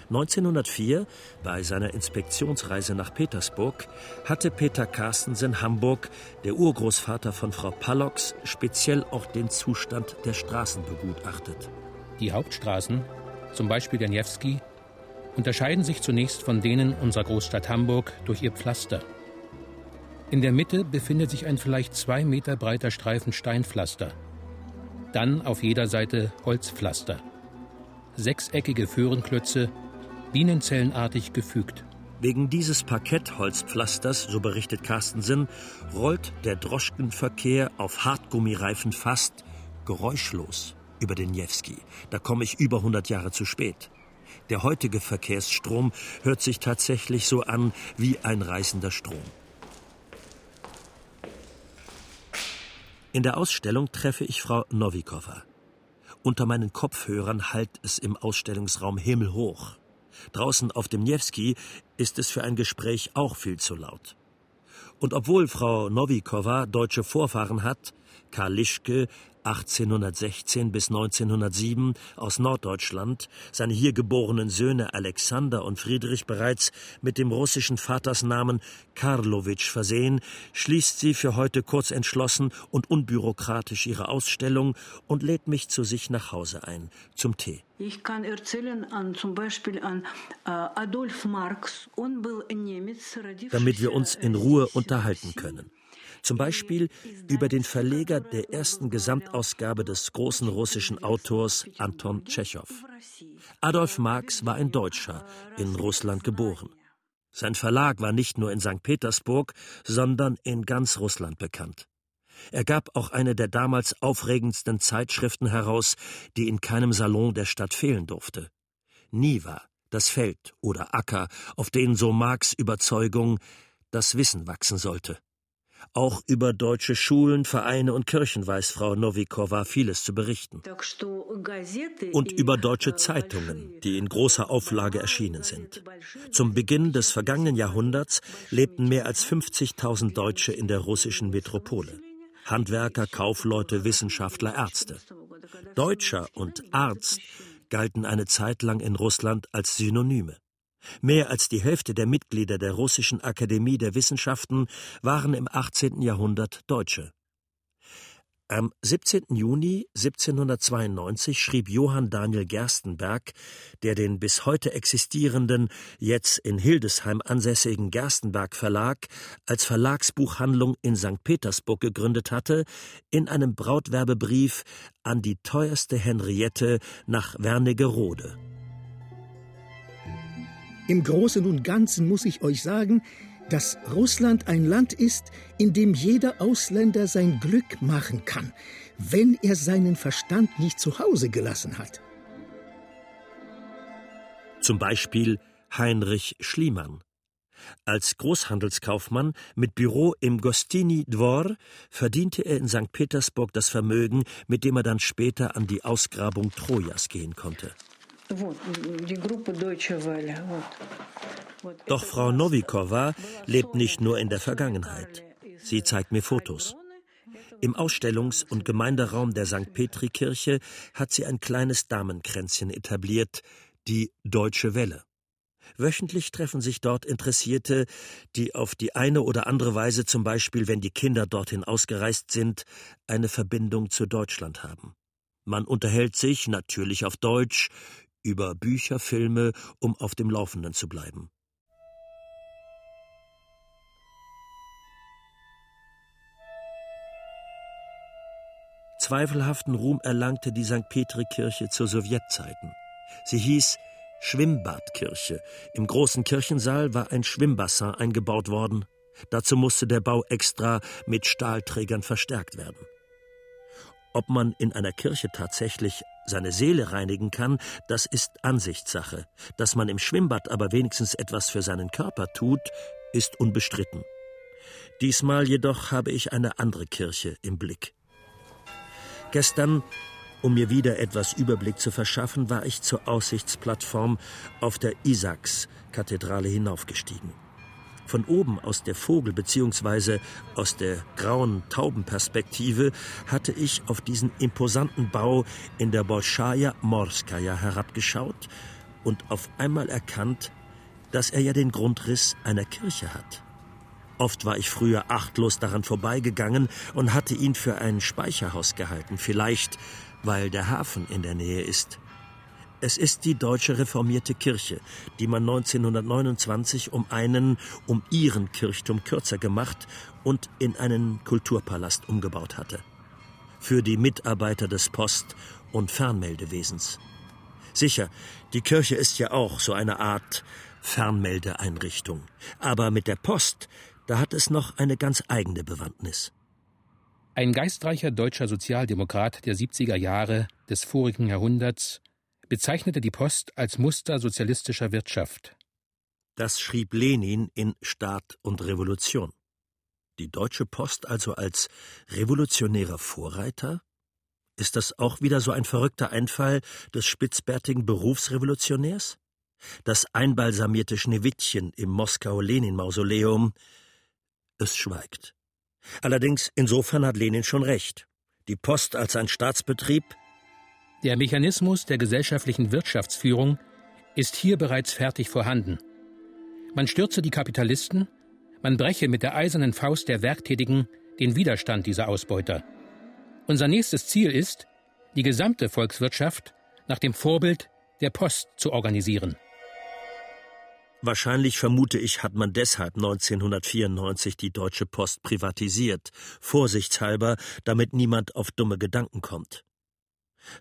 1904, bei seiner Inspektionsreise nach Petersburg, hatte Peter Carstensen Hamburg, der Urgroßvater von Frau Pallox, speziell auch den Zustand der Straßen begutachtet. Die Hauptstraßen, zum Beispiel der Niewski, unterscheiden sich zunächst von denen unserer Großstadt Hamburg durch ihr Pflaster. In der Mitte befindet sich ein vielleicht zwei Meter breiter Streifen Steinpflaster. Dann auf jeder Seite Holzpflaster. Sechseckige Föhrenklötze, bienenzellenartig gefügt. Wegen dieses Parkettholzpflasters, so berichtet Carstensen, rollt der Droschkenverkehr auf Hartgummireifen fast geräuschlos über den Niewski. Da komme ich über 100 Jahre zu spät. Der heutige Verkehrsstrom hört sich tatsächlich so an wie ein reißender Strom. In der Ausstellung treffe ich Frau Novikova. Unter meinen Kopfhörern hallt es im Ausstellungsraum himmelhoch. Draußen auf dem Niewski ist es für ein Gespräch auch viel zu laut. Und obwohl Frau Novikova deutsche Vorfahren hat, Karl Lischke, 1816 bis 1907 aus Norddeutschland, seine hier geborenen Söhne Alexander und Friedrich bereits mit dem russischen Vatersnamen Karlowitsch versehen, schließt sie für heute kurz entschlossen und unbürokratisch ihre Ausstellung und lädt mich zu sich nach Hause ein, zum Tee. Ich kann erzählen an zum Beispiel an äh, Adolf Marx. Damit wir uns in Ruhe unterhalten können. Zum Beispiel über den Verleger der ersten Gesamtausgabe des großen russischen Autors Anton Tschechow. Adolf Marx war ein Deutscher, in Russland geboren. Sein Verlag war nicht nur in St. Petersburg, sondern in ganz Russland bekannt. Er gab auch eine der damals aufregendsten Zeitschriften heraus, die in keinem Salon der Stadt fehlen durfte. Niva, das Feld oder Acker, auf denen so Marx Überzeugung das Wissen wachsen sollte. Auch über deutsche Schulen, Vereine und Kirchen weiß Frau Novikova vieles zu berichten. Und über deutsche Zeitungen, die in großer Auflage erschienen sind. Zum Beginn des vergangenen Jahrhunderts lebten mehr als 50.000 Deutsche in der russischen Metropole. Handwerker, Kaufleute, Wissenschaftler, Ärzte. Deutscher und Arzt galten eine Zeit lang in Russland als Synonyme. Mehr als die Hälfte der Mitglieder der Russischen Akademie der Wissenschaften waren im 18. Jahrhundert Deutsche. Am 17. Juni 1792 schrieb Johann Daniel Gerstenberg, der den bis heute existierenden, jetzt in Hildesheim ansässigen Gerstenberg Verlag als Verlagsbuchhandlung in St. Petersburg gegründet hatte, in einem Brautwerbebrief an die teuerste Henriette nach Wernigerode. Im Großen und Ganzen muss ich euch sagen, dass Russland ein Land ist, in dem jeder Ausländer sein Glück machen kann, wenn er seinen Verstand nicht zu Hause gelassen hat. Zum Beispiel Heinrich Schliemann. Als Großhandelskaufmann mit Büro im Gostini Dvor verdiente er in St. Petersburg das Vermögen, mit dem er dann später an die Ausgrabung Trojas gehen konnte. Doch Frau Novikova lebt nicht nur in der Vergangenheit. Sie zeigt mir Fotos. Im Ausstellungs- und Gemeinderaum der St. Petri-Kirche hat sie ein kleines Damenkränzchen etabliert, die Deutsche Welle. Wöchentlich treffen sich dort Interessierte, die auf die eine oder andere Weise, zum Beispiel wenn die Kinder dorthin ausgereist sind, eine Verbindung zu Deutschland haben. Man unterhält sich, natürlich auf Deutsch, über Bücher, Filme, um auf dem Laufenden zu bleiben. Zweifelhaften Ruhm erlangte die St. Petri-Kirche zu Sowjetzeiten. Sie hieß Schwimmbadkirche. Im großen Kirchensaal war ein Schwimmbassin eingebaut worden. Dazu musste der Bau extra mit Stahlträgern verstärkt werden. Ob man in einer Kirche tatsächlich seine Seele reinigen kann, das ist Ansichtssache. Dass man im Schwimmbad aber wenigstens etwas für seinen Körper tut, ist unbestritten. Diesmal jedoch habe ich eine andere Kirche im Blick. Gestern, um mir wieder etwas Überblick zu verschaffen, war ich zur Aussichtsplattform auf der Isaacs-Kathedrale hinaufgestiegen. Von oben aus der Vogel- bzw. aus der grauen Taubenperspektive hatte ich auf diesen imposanten Bau in der Bolschaja Morskaja herabgeschaut und auf einmal erkannt, dass er ja den Grundriss einer Kirche hat. Oft war ich früher achtlos daran vorbeigegangen und hatte ihn für ein Speicherhaus gehalten, vielleicht weil der Hafen in der Nähe ist. Es ist die deutsche reformierte Kirche, die man 1929 um einen, um ihren Kirchturm kürzer gemacht und in einen Kulturpalast umgebaut hatte. Für die Mitarbeiter des Post- und Fernmeldewesens. Sicher, die Kirche ist ja auch so eine Art Fernmeldeeinrichtung. Aber mit der Post, da hat es noch eine ganz eigene Bewandtnis. Ein geistreicher deutscher Sozialdemokrat der 70er Jahre des vorigen Jahrhunderts bezeichnete die Post als Muster sozialistischer Wirtschaft. Das schrieb Lenin in Staat und Revolution. Die Deutsche Post also als revolutionärer Vorreiter? Ist das auch wieder so ein verrückter Einfall des spitzbärtigen Berufsrevolutionärs? Das einbalsamierte Schneewittchen im Moskauer Lenin-Mausoleum? Es schweigt. Allerdings, insofern hat Lenin schon recht. Die Post als ein Staatsbetrieb der Mechanismus der gesellschaftlichen Wirtschaftsführung ist hier bereits fertig vorhanden. Man stürze die Kapitalisten, man breche mit der eisernen Faust der Werktätigen den Widerstand dieser Ausbeuter. Unser nächstes Ziel ist, die gesamte Volkswirtschaft nach dem Vorbild der Post zu organisieren. Wahrscheinlich vermute ich, hat man deshalb 1994 die Deutsche Post privatisiert, vorsichtshalber, damit niemand auf dumme Gedanken kommt.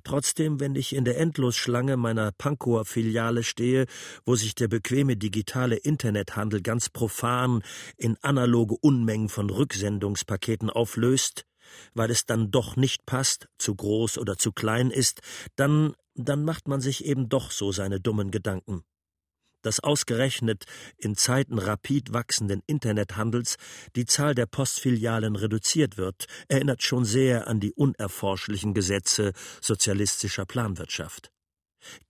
Trotzdem, wenn ich in der Endlosschlange meiner Pankower Filiale stehe, wo sich der bequeme digitale Internethandel ganz profan in analoge Unmengen von Rücksendungspaketen auflöst, weil es dann doch nicht passt, zu groß oder zu klein ist, dann, dann macht man sich eben doch so seine dummen Gedanken dass ausgerechnet in Zeiten rapid wachsenden Internethandels die Zahl der Postfilialen reduziert wird, erinnert schon sehr an die unerforschlichen Gesetze sozialistischer Planwirtschaft.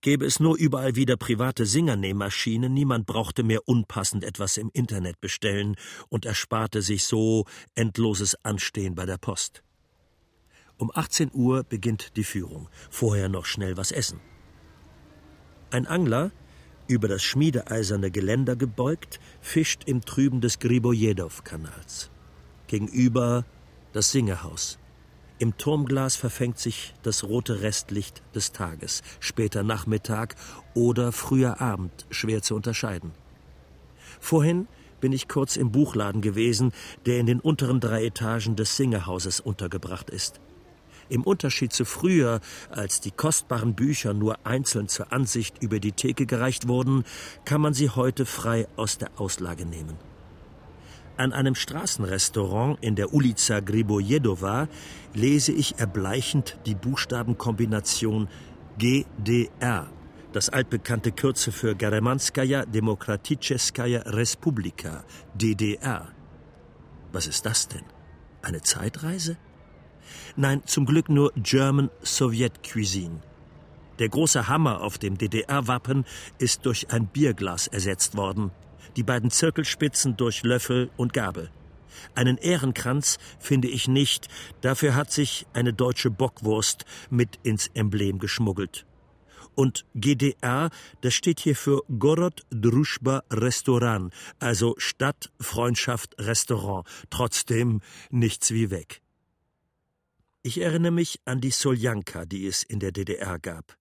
Gäbe es nur überall wieder private Singernähmaschinen, niemand brauchte mehr unpassend etwas im Internet bestellen und ersparte sich so endloses Anstehen bei der Post. Um 18 Uhr beginnt die Führung, vorher noch schnell was essen. Ein Angler, über das schmiedeeiserne Geländer gebeugt, fischt im Trüben des Gribojedow-Kanals. Gegenüber das Singehaus. Im Turmglas verfängt sich das rote Restlicht des Tages, später Nachmittag oder früher Abend, schwer zu unterscheiden. Vorhin bin ich kurz im Buchladen gewesen, der in den unteren drei Etagen des Singehauses untergebracht ist. Im Unterschied zu früher, als die kostbaren Bücher nur einzeln zur Ansicht über die Theke gereicht wurden, kann man sie heute frei aus der Auslage nehmen. An einem Straßenrestaurant in der Ulica Gribojedova lese ich erbleichend die Buchstabenkombination GDR, das altbekannte Kürze für Geremanskaya Demokratitscheskaja Respublika, DDR. Was ist das denn? Eine Zeitreise? Nein, zum Glück nur German Soviet Cuisine. Der große Hammer auf dem DDR-Wappen ist durch ein Bierglas ersetzt worden, die beiden Zirkelspitzen durch Löffel und Gabel. Einen Ehrenkranz finde ich nicht, dafür hat sich eine deutsche Bockwurst mit ins Emblem geschmuggelt. Und GDR, das steht hier für Gorod Druschba Restaurant, also Stadt, Freundschaft, Restaurant. Trotzdem nichts wie weg. Ich erinnere mich an die Soljanka, die es in der DDR gab.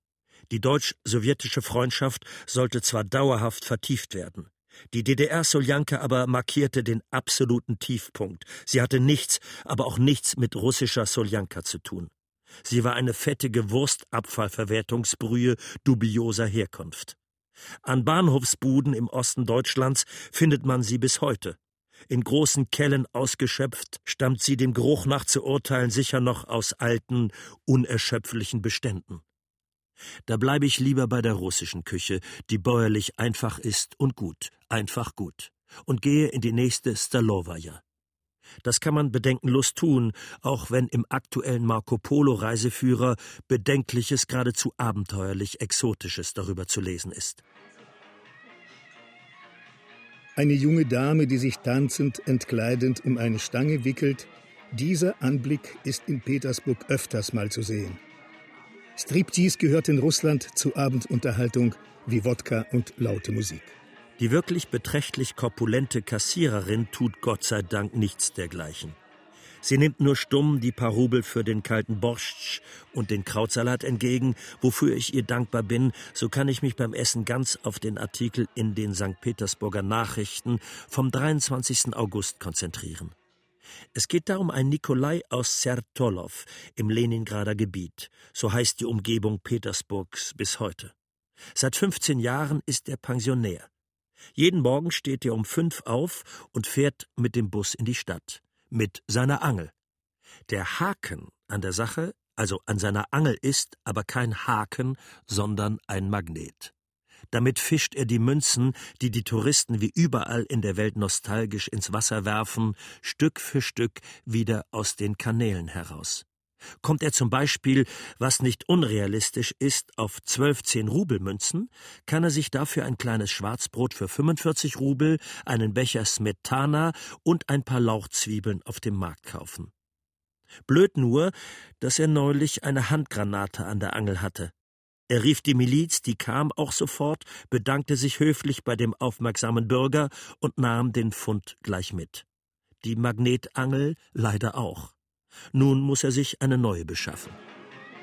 Die deutsch-sowjetische Freundschaft sollte zwar dauerhaft vertieft werden. Die DDR-Soljanka aber markierte den absoluten Tiefpunkt. Sie hatte nichts, aber auch nichts mit russischer Soljanka zu tun. Sie war eine fettige Wurstabfallverwertungsbrühe dubioser Herkunft. An Bahnhofsbuden im Osten Deutschlands findet man sie bis heute. In großen Kellen ausgeschöpft, stammt sie dem Geruch nach zu urteilen sicher noch aus alten, unerschöpflichen Beständen. Da bleibe ich lieber bei der russischen Küche, die bäuerlich einfach ist und gut, einfach gut, und gehe in die nächste Stalowaja. Das kann man bedenkenlos tun, auch wenn im aktuellen Marco Polo Reiseführer bedenkliches, geradezu abenteuerlich Exotisches darüber zu lesen ist. Eine junge Dame, die sich tanzend, entkleidend um eine Stange wickelt, dieser Anblick ist in Petersburg öfters mal zu sehen. Striptease gehört in Russland zur Abendunterhaltung wie Wodka und laute Musik. Die wirklich beträchtlich korpulente Kassiererin tut Gott sei Dank nichts dergleichen. Sie nimmt nur stumm die paar Rubel für den kalten Borscht und den Krautsalat entgegen, wofür ich ihr dankbar bin, so kann ich mich beim Essen ganz auf den Artikel in den St. Petersburger Nachrichten vom 23. August konzentrieren. Es geht da um einen Nikolai aus Sertolow im Leningrader Gebiet. So heißt die Umgebung Petersburgs bis heute. Seit 15 Jahren ist er Pensionär. Jeden Morgen steht er um fünf auf und fährt mit dem Bus in die Stadt mit seiner Angel. Der Haken an der Sache, also an seiner Angel ist aber kein Haken, sondern ein Magnet. Damit fischt er die Münzen, die die Touristen wie überall in der Welt nostalgisch ins Wasser werfen, Stück für Stück wieder aus den Kanälen heraus. Kommt er zum Beispiel, was nicht unrealistisch ist, auf zwölf zehn Rubelmünzen, kann er sich dafür ein kleines Schwarzbrot für 45 Rubel, einen Becher Smetana und ein paar Lauchzwiebeln auf dem Markt kaufen. Blöd nur, dass er neulich eine Handgranate an der Angel hatte. Er rief die Miliz, die kam auch sofort, bedankte sich höflich bei dem aufmerksamen Bürger und nahm den Fund gleich mit. Die Magnetangel leider auch. Nun muss er sich eine neue beschaffen.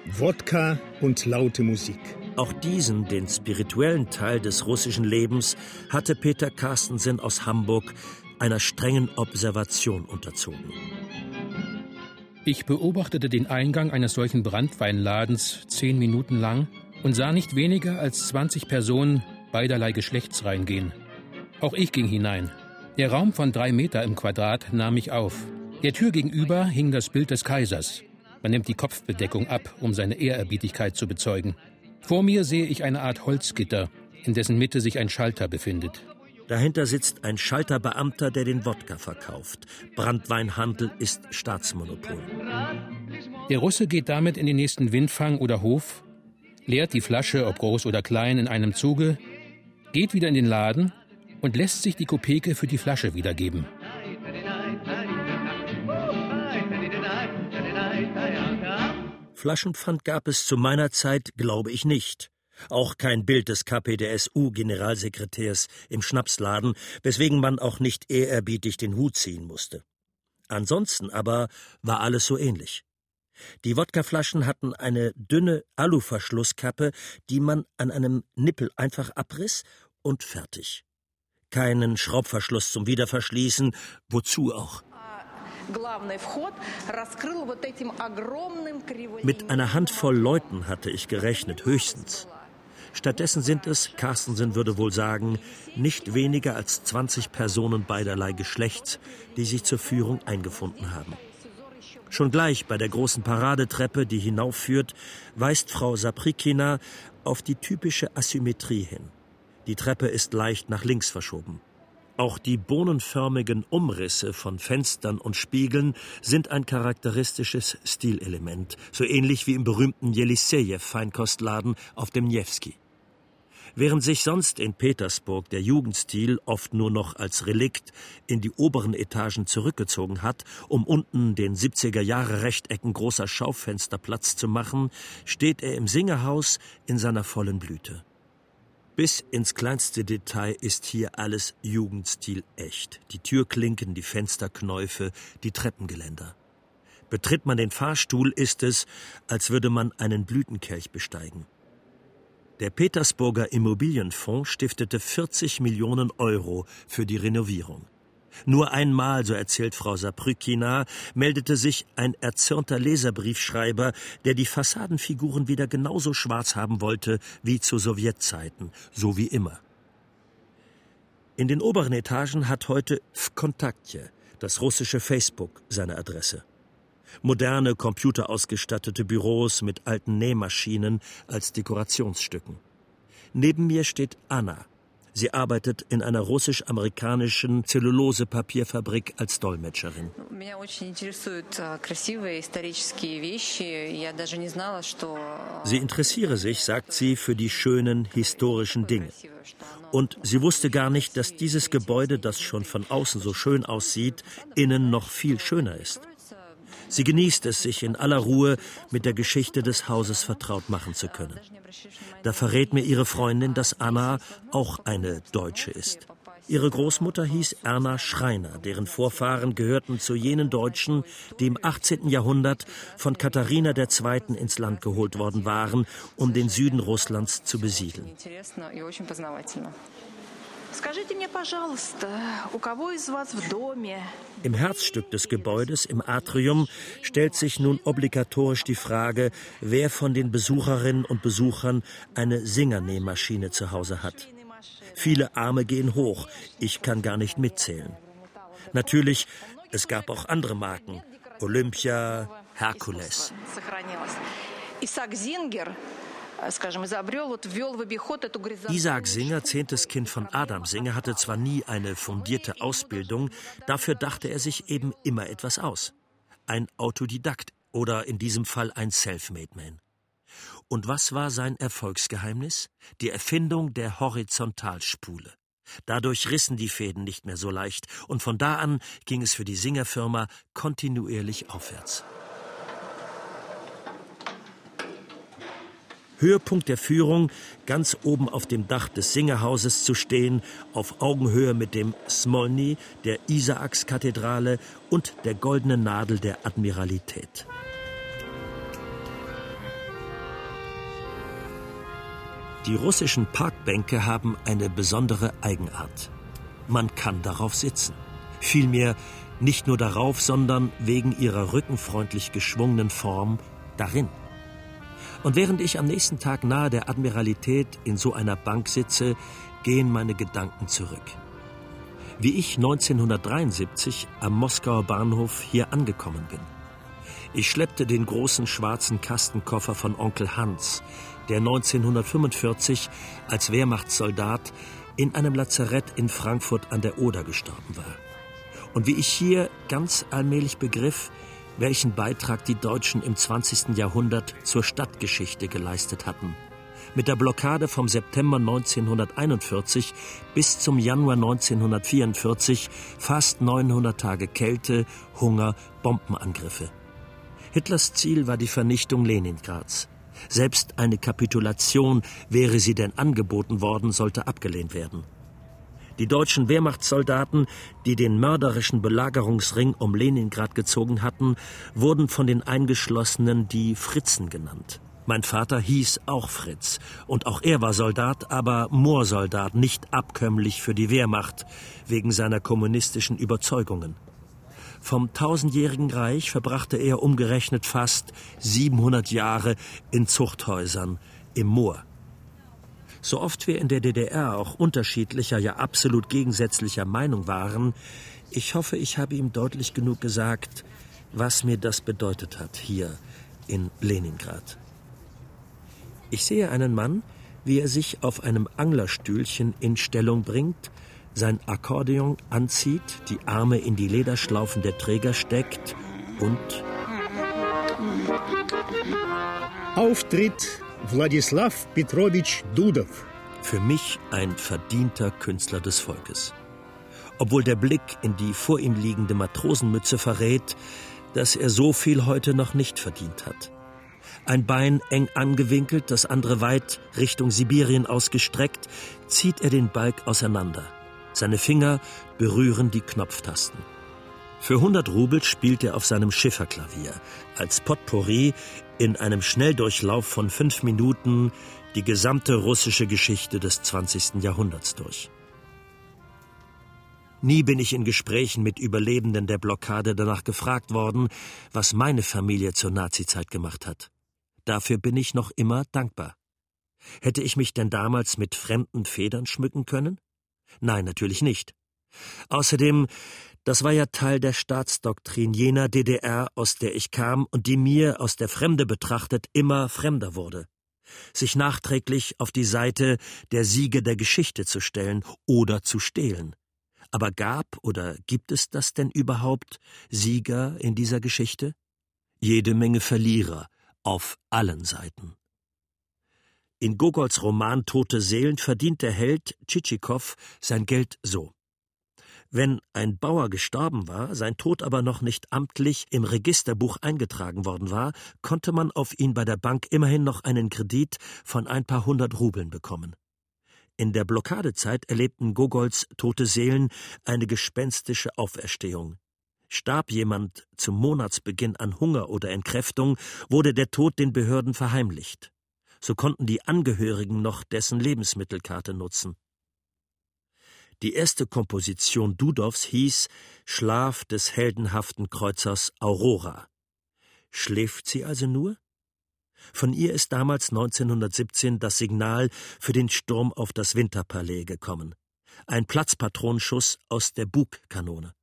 Wodka und laute Musik. Auch diesen, den spirituellen Teil des russischen Lebens, hatte Peter Carstensen aus Hamburg einer strengen Observation unterzogen. Ich beobachtete den Eingang eines solchen Brandweinladens zehn Minuten lang und sah nicht weniger als 20 Personen beiderlei Geschlechts reingehen. Auch ich ging hinein. Der Raum von drei Meter im Quadrat nahm mich auf. Der Tür gegenüber hing das Bild des Kaisers. Man nimmt die Kopfbedeckung ab, um seine Ehrerbietigkeit zu bezeugen. Vor mir sehe ich eine Art Holzgitter, in dessen Mitte sich ein Schalter befindet. Dahinter sitzt ein Schalterbeamter, der den Wodka verkauft. Brandweinhandel ist Staatsmonopol. Der Russe geht damit in den nächsten Windfang oder Hof, leert die Flasche, ob groß oder klein, in einem Zuge, geht wieder in den Laden und lässt sich die Kopeke für die Flasche wiedergeben. Flaschenpfand gab es zu meiner Zeit, glaube ich, nicht. Auch kein Bild des KPDSU-Generalsekretärs im Schnapsladen, weswegen man auch nicht ehrerbietig den Hut ziehen musste. Ansonsten aber war alles so ähnlich. Die Wodkaflaschen hatten eine dünne Aluverschlusskappe, die man an einem Nippel einfach abriss und fertig. Keinen Schraubverschluss zum Wiederverschließen, wozu auch. Mit einer Handvoll Leuten hatte ich gerechnet, höchstens. Stattdessen sind es, Carstensen würde wohl sagen, nicht weniger als 20 Personen beiderlei Geschlechts, die sich zur Führung eingefunden haben. Schon gleich bei der großen Paradetreppe, die hinaufführt, weist Frau Saprikina auf die typische Asymmetrie hin. Die Treppe ist leicht nach links verschoben. Auch die bohnenförmigen Umrisse von Fenstern und Spiegeln sind ein charakteristisches Stilelement, so ähnlich wie im berühmten Jelisejew-Feinkostladen auf dem Niewski. Während sich sonst in Petersburg der Jugendstil oft nur noch als Relikt in die oberen Etagen zurückgezogen hat, um unten den 70er Jahre Rechtecken großer Schaufenster Platz zu machen, steht er im Singerhaus in seiner vollen Blüte. Bis ins kleinste Detail ist hier alles Jugendstil echt. Die Türklinken, die Fensterknäufe, die Treppengeländer. Betritt man den Fahrstuhl, ist es, als würde man einen Blütenkelch besteigen. Der Petersburger Immobilienfonds stiftete 40 Millionen Euro für die Renovierung. Nur einmal, so erzählt Frau Saprykina, meldete sich ein erzürnter Leserbriefschreiber, der die Fassadenfiguren wieder genauso schwarz haben wollte wie zu Sowjetzeiten, so wie immer. In den oberen Etagen hat heute Vkontaktje, das russische Facebook, seine Adresse moderne, computerausgestattete Büros mit alten Nähmaschinen als Dekorationsstücken. Neben mir steht Anna. Sie arbeitet in einer russisch-amerikanischen Zellulosepapierfabrik als Dolmetscherin. Sie interessiere sich, sagt sie, für die schönen historischen Dinge. Und sie wusste gar nicht, dass dieses Gebäude, das schon von außen so schön aussieht, innen noch viel schöner ist. Sie genießt es, sich in aller Ruhe mit der Geschichte des Hauses vertraut machen zu können. Da verrät mir ihre Freundin, dass Anna auch eine Deutsche ist. Ihre Großmutter hieß Erna Schreiner, deren Vorfahren gehörten zu jenen Deutschen, die im 18. Jahrhundert von Katharina II. ins Land geholt worden waren, um den Süden Russlands zu besiedeln. Im Herzstück des Gebäudes, im Atrium, stellt sich nun obligatorisch die Frage, wer von den Besucherinnen und Besuchern eine Singernähmaschine zu Hause hat. Viele Arme gehen hoch, ich kann gar nicht mitzählen. Natürlich, es gab auch andere Marken. Olympia, Herkules. Isaac Singer Isaac Singer, zehntes Kind von Adam Singer, hatte zwar nie eine fundierte Ausbildung, dafür dachte er sich eben immer etwas aus. Ein Autodidakt oder in diesem Fall ein Self-Made Man. Und was war sein Erfolgsgeheimnis? Die Erfindung der Horizontalspule. Dadurch rissen die Fäden nicht mehr so leicht, und von da an ging es für die Singerfirma kontinuierlich aufwärts. Höhepunkt der Führung, ganz oben auf dem Dach des Singerhauses zu stehen, auf Augenhöhe mit dem Smolny, der Isaakskathedrale und der goldenen Nadel der Admiralität. Die russischen Parkbänke haben eine besondere Eigenart. Man kann darauf sitzen. Vielmehr nicht nur darauf, sondern wegen ihrer rückenfreundlich geschwungenen Form darin. Und während ich am nächsten Tag nahe der Admiralität in so einer Bank sitze, gehen meine Gedanken zurück. Wie ich 1973 am Moskauer Bahnhof hier angekommen bin. Ich schleppte den großen schwarzen Kastenkoffer von Onkel Hans, der 1945 als Wehrmachtssoldat in einem Lazarett in Frankfurt an der Oder gestorben war. Und wie ich hier ganz allmählich begriff, welchen Beitrag die Deutschen im 20. Jahrhundert zur Stadtgeschichte geleistet hatten. Mit der Blockade vom September 1941 bis zum Januar 1944 fast 900 Tage Kälte, Hunger, Bombenangriffe. Hitlers Ziel war die Vernichtung Leningrads. Selbst eine Kapitulation, wäre sie denn angeboten worden, sollte abgelehnt werden. Die deutschen Wehrmachtssoldaten, die den mörderischen Belagerungsring um Leningrad gezogen hatten, wurden von den Eingeschlossenen die Fritzen genannt. Mein Vater hieß auch Fritz, und auch er war Soldat, aber Moorsoldat, nicht abkömmlich für die Wehrmacht, wegen seiner kommunistischen Überzeugungen. Vom tausendjährigen Reich verbrachte er umgerechnet fast 700 Jahre in Zuchthäusern im Moor. So oft wir in der DDR auch unterschiedlicher, ja absolut gegensätzlicher Meinung waren, ich hoffe, ich habe ihm deutlich genug gesagt, was mir das bedeutet hat hier in Leningrad. Ich sehe einen Mann, wie er sich auf einem Anglerstühlchen in Stellung bringt, sein Akkordeon anzieht, die Arme in die Lederschlaufen der Träger steckt und Auftritt Wladislav Petrovich Dudov. Für mich ein verdienter Künstler des Volkes. Obwohl der Blick in die vor ihm liegende Matrosenmütze verrät, dass er so viel heute noch nicht verdient hat. Ein Bein eng angewinkelt, das andere weit Richtung Sibirien ausgestreckt, zieht er den Balk auseinander. Seine Finger berühren die Knopftasten. Für 100 Rubel spielt er auf seinem Schifferklavier als Potpourri in einem Schnelldurchlauf von fünf Minuten die gesamte russische Geschichte des 20. Jahrhunderts durch. Nie bin ich in Gesprächen mit Überlebenden der Blockade danach gefragt worden, was meine Familie zur Nazizeit gemacht hat. Dafür bin ich noch immer dankbar. Hätte ich mich denn damals mit fremden Federn schmücken können? Nein, natürlich nicht. Außerdem, das war ja Teil der Staatsdoktrin jener DDR, aus der ich kam und die mir aus der Fremde betrachtet immer fremder wurde. Sich nachträglich auf die Seite der Siege der Geschichte zu stellen oder zu stehlen. Aber gab oder gibt es das denn überhaupt Sieger in dieser Geschichte? Jede Menge Verlierer auf allen Seiten. In Gogols Roman Tote Seelen verdient der Held Tschitschikow sein Geld so. Wenn ein Bauer gestorben war, sein Tod aber noch nicht amtlich im Registerbuch eingetragen worden war, konnte man auf ihn bei der Bank immerhin noch einen Kredit von ein paar hundert Rubeln bekommen. In der Blockadezeit erlebten Gogols tote Seelen eine gespenstische Auferstehung. Starb jemand zum Monatsbeginn an Hunger oder Entkräftung, wurde der Tod den Behörden verheimlicht so konnten die Angehörigen noch dessen Lebensmittelkarte nutzen. Die erste Komposition Dudows hieß Schlaf des heldenhaften Kreuzers Aurora. Schläft sie also nur? Von ihr ist damals 1917 das Signal für den Sturm auf das Winterpalais gekommen. Ein Platzpatronenschuss aus der Bugkanone.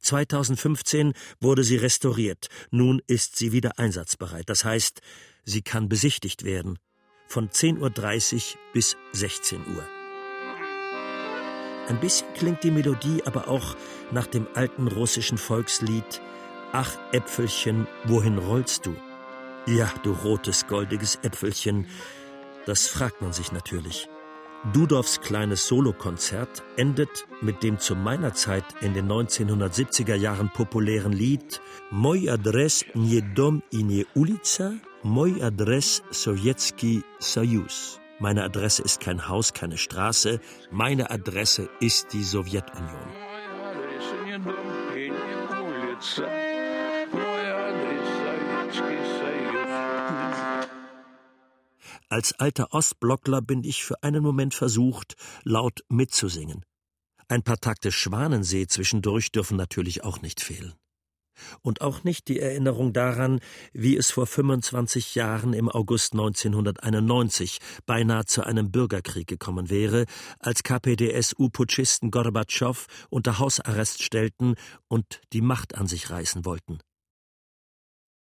2015 wurde sie restauriert. Nun ist sie wieder einsatzbereit. Das heißt, Sie kann besichtigt werden. Von 10.30 Uhr bis 16 Uhr. Ein bisschen klingt die Melodie aber auch nach dem alten russischen Volkslied Ach Äpfelchen, wohin rollst du? Ja, du rotes, goldiges Äpfelchen. Das fragt man sich natürlich. Dudows kleines Solokonzert endet mit dem zu meiner Zeit in den 1970er Jahren populären Lied Moj adres nie dom i nie ulica, moj adres Sowjetski Soyuz. Meine Adresse ist kein Haus, keine Straße, meine Adresse ist die Sowjetunion. Als alter Ostblockler bin ich für einen Moment versucht, laut mitzusingen. Ein paar Takte Schwanensee zwischendurch dürfen natürlich auch nicht fehlen. Und auch nicht die Erinnerung daran, wie es vor 25 Jahren im August 1991 beinahe zu einem Bürgerkrieg gekommen wäre, als KPDSU-Putschisten Gorbatschow unter Hausarrest stellten und die Macht an sich reißen wollten.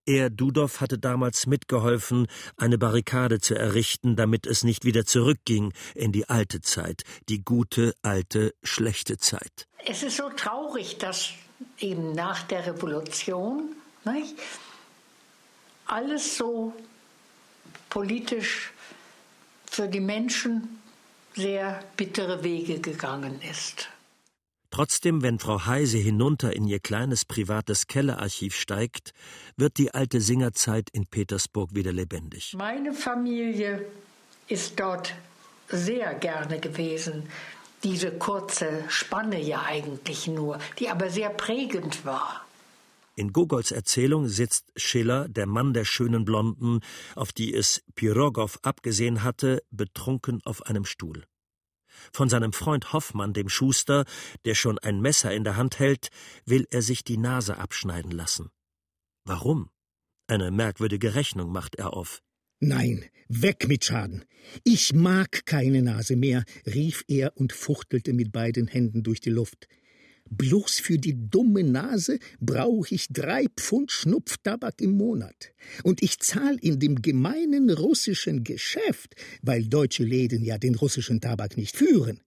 Er, Dudow, hatte damals mitgeholfen, eine Barrikade zu errichten, damit es nicht wieder zurückging in die alte Zeit, die gute, alte, schlechte Zeit. Es ist so traurig, dass eben nach der Revolution nicht, alles so politisch für die Menschen sehr bittere Wege gegangen ist. Trotzdem, wenn Frau Heise hinunter in ihr kleines privates Kellerarchiv steigt, wird die alte Singerzeit in Petersburg wieder lebendig. Meine Familie ist dort sehr gerne gewesen. Diese kurze Spanne ja eigentlich nur, die aber sehr prägend war. In Gogols Erzählung sitzt Schiller, der Mann der schönen Blonden, auf die es Pirogow abgesehen hatte, betrunken auf einem Stuhl. Von seinem Freund Hoffmann, dem Schuster, der schon ein Messer in der Hand hält, will er sich die Nase abschneiden lassen. Warum? Eine merkwürdige Rechnung macht er auf. Nein, weg mit Schaden. Ich mag keine Nase mehr, rief er und fuchtelte mit beiden Händen durch die Luft. Bloß für die dumme Nase brauche ich drei Pfund Schnupftabak im Monat. Und ich zahl in dem gemeinen russischen Geschäft, weil deutsche Läden ja den russischen Tabak nicht führen.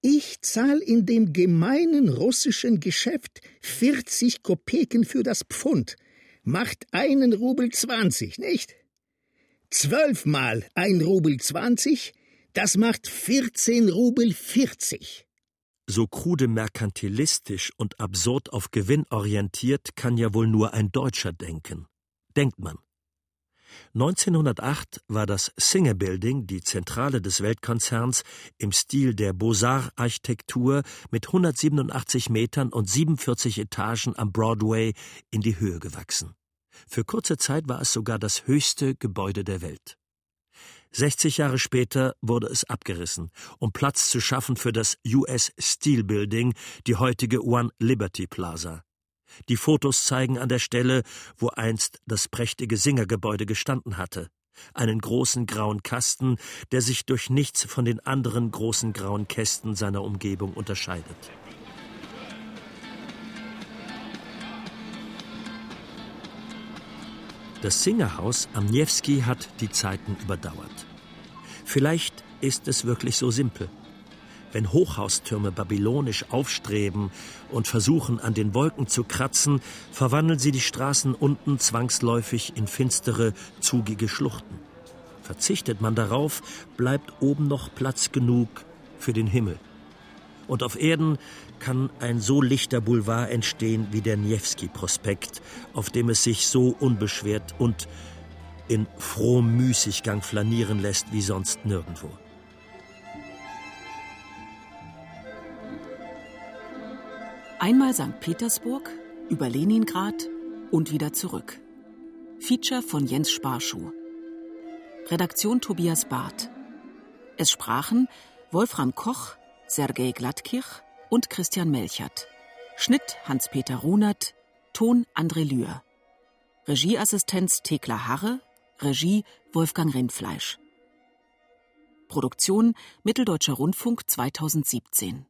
Ich zahl in dem gemeinen russischen Geschäft 40 Kopeken für das Pfund. Macht einen Rubel zwanzig, nicht? Zwölfmal ein Rubel zwanzig, das macht 14 Rubel vierzig. So krude merkantilistisch und absurd auf Gewinn orientiert kann ja wohl nur ein Deutscher denken. Denkt man. 1908 war das Singer Building, die Zentrale des Weltkonzerns, im Stil der Beaux-Arts-Architektur mit 187 Metern und 47 Etagen am Broadway in die Höhe gewachsen. Für kurze Zeit war es sogar das höchste Gebäude der Welt. 60 Jahre später wurde es abgerissen, um Platz zu schaffen für das US Steel Building, die heutige One Liberty Plaza. Die Fotos zeigen an der Stelle, wo einst das prächtige Singergebäude gestanden hatte, einen großen grauen Kasten, der sich durch nichts von den anderen großen grauen Kästen seiner Umgebung unterscheidet. Das Singerhaus am Niewski hat die Zeiten überdauert. Vielleicht ist es wirklich so simpel. Wenn Hochhaustürme babylonisch aufstreben und versuchen, an den Wolken zu kratzen, verwandeln sie die Straßen unten zwangsläufig in finstere, zugige Schluchten. Verzichtet man darauf, bleibt oben noch Platz genug für den Himmel. Und auf Erden kann ein so lichter Boulevard entstehen wie der Niewski-Prospekt, auf dem es sich so unbeschwert und in frohem Müßiggang flanieren lässt wie sonst nirgendwo. Einmal St. Petersburg, über Leningrad und wieder zurück. Feature von Jens Sparschuh. Redaktion Tobias Barth. Es sprachen Wolfram Koch, Sergei Glattkirch und Christian Melchert. Schnitt Hans-Peter Runert, Ton André Lühr. Regieassistenz Thekla Harre, Regie Wolfgang Rindfleisch. Produktion Mitteldeutscher Rundfunk 2017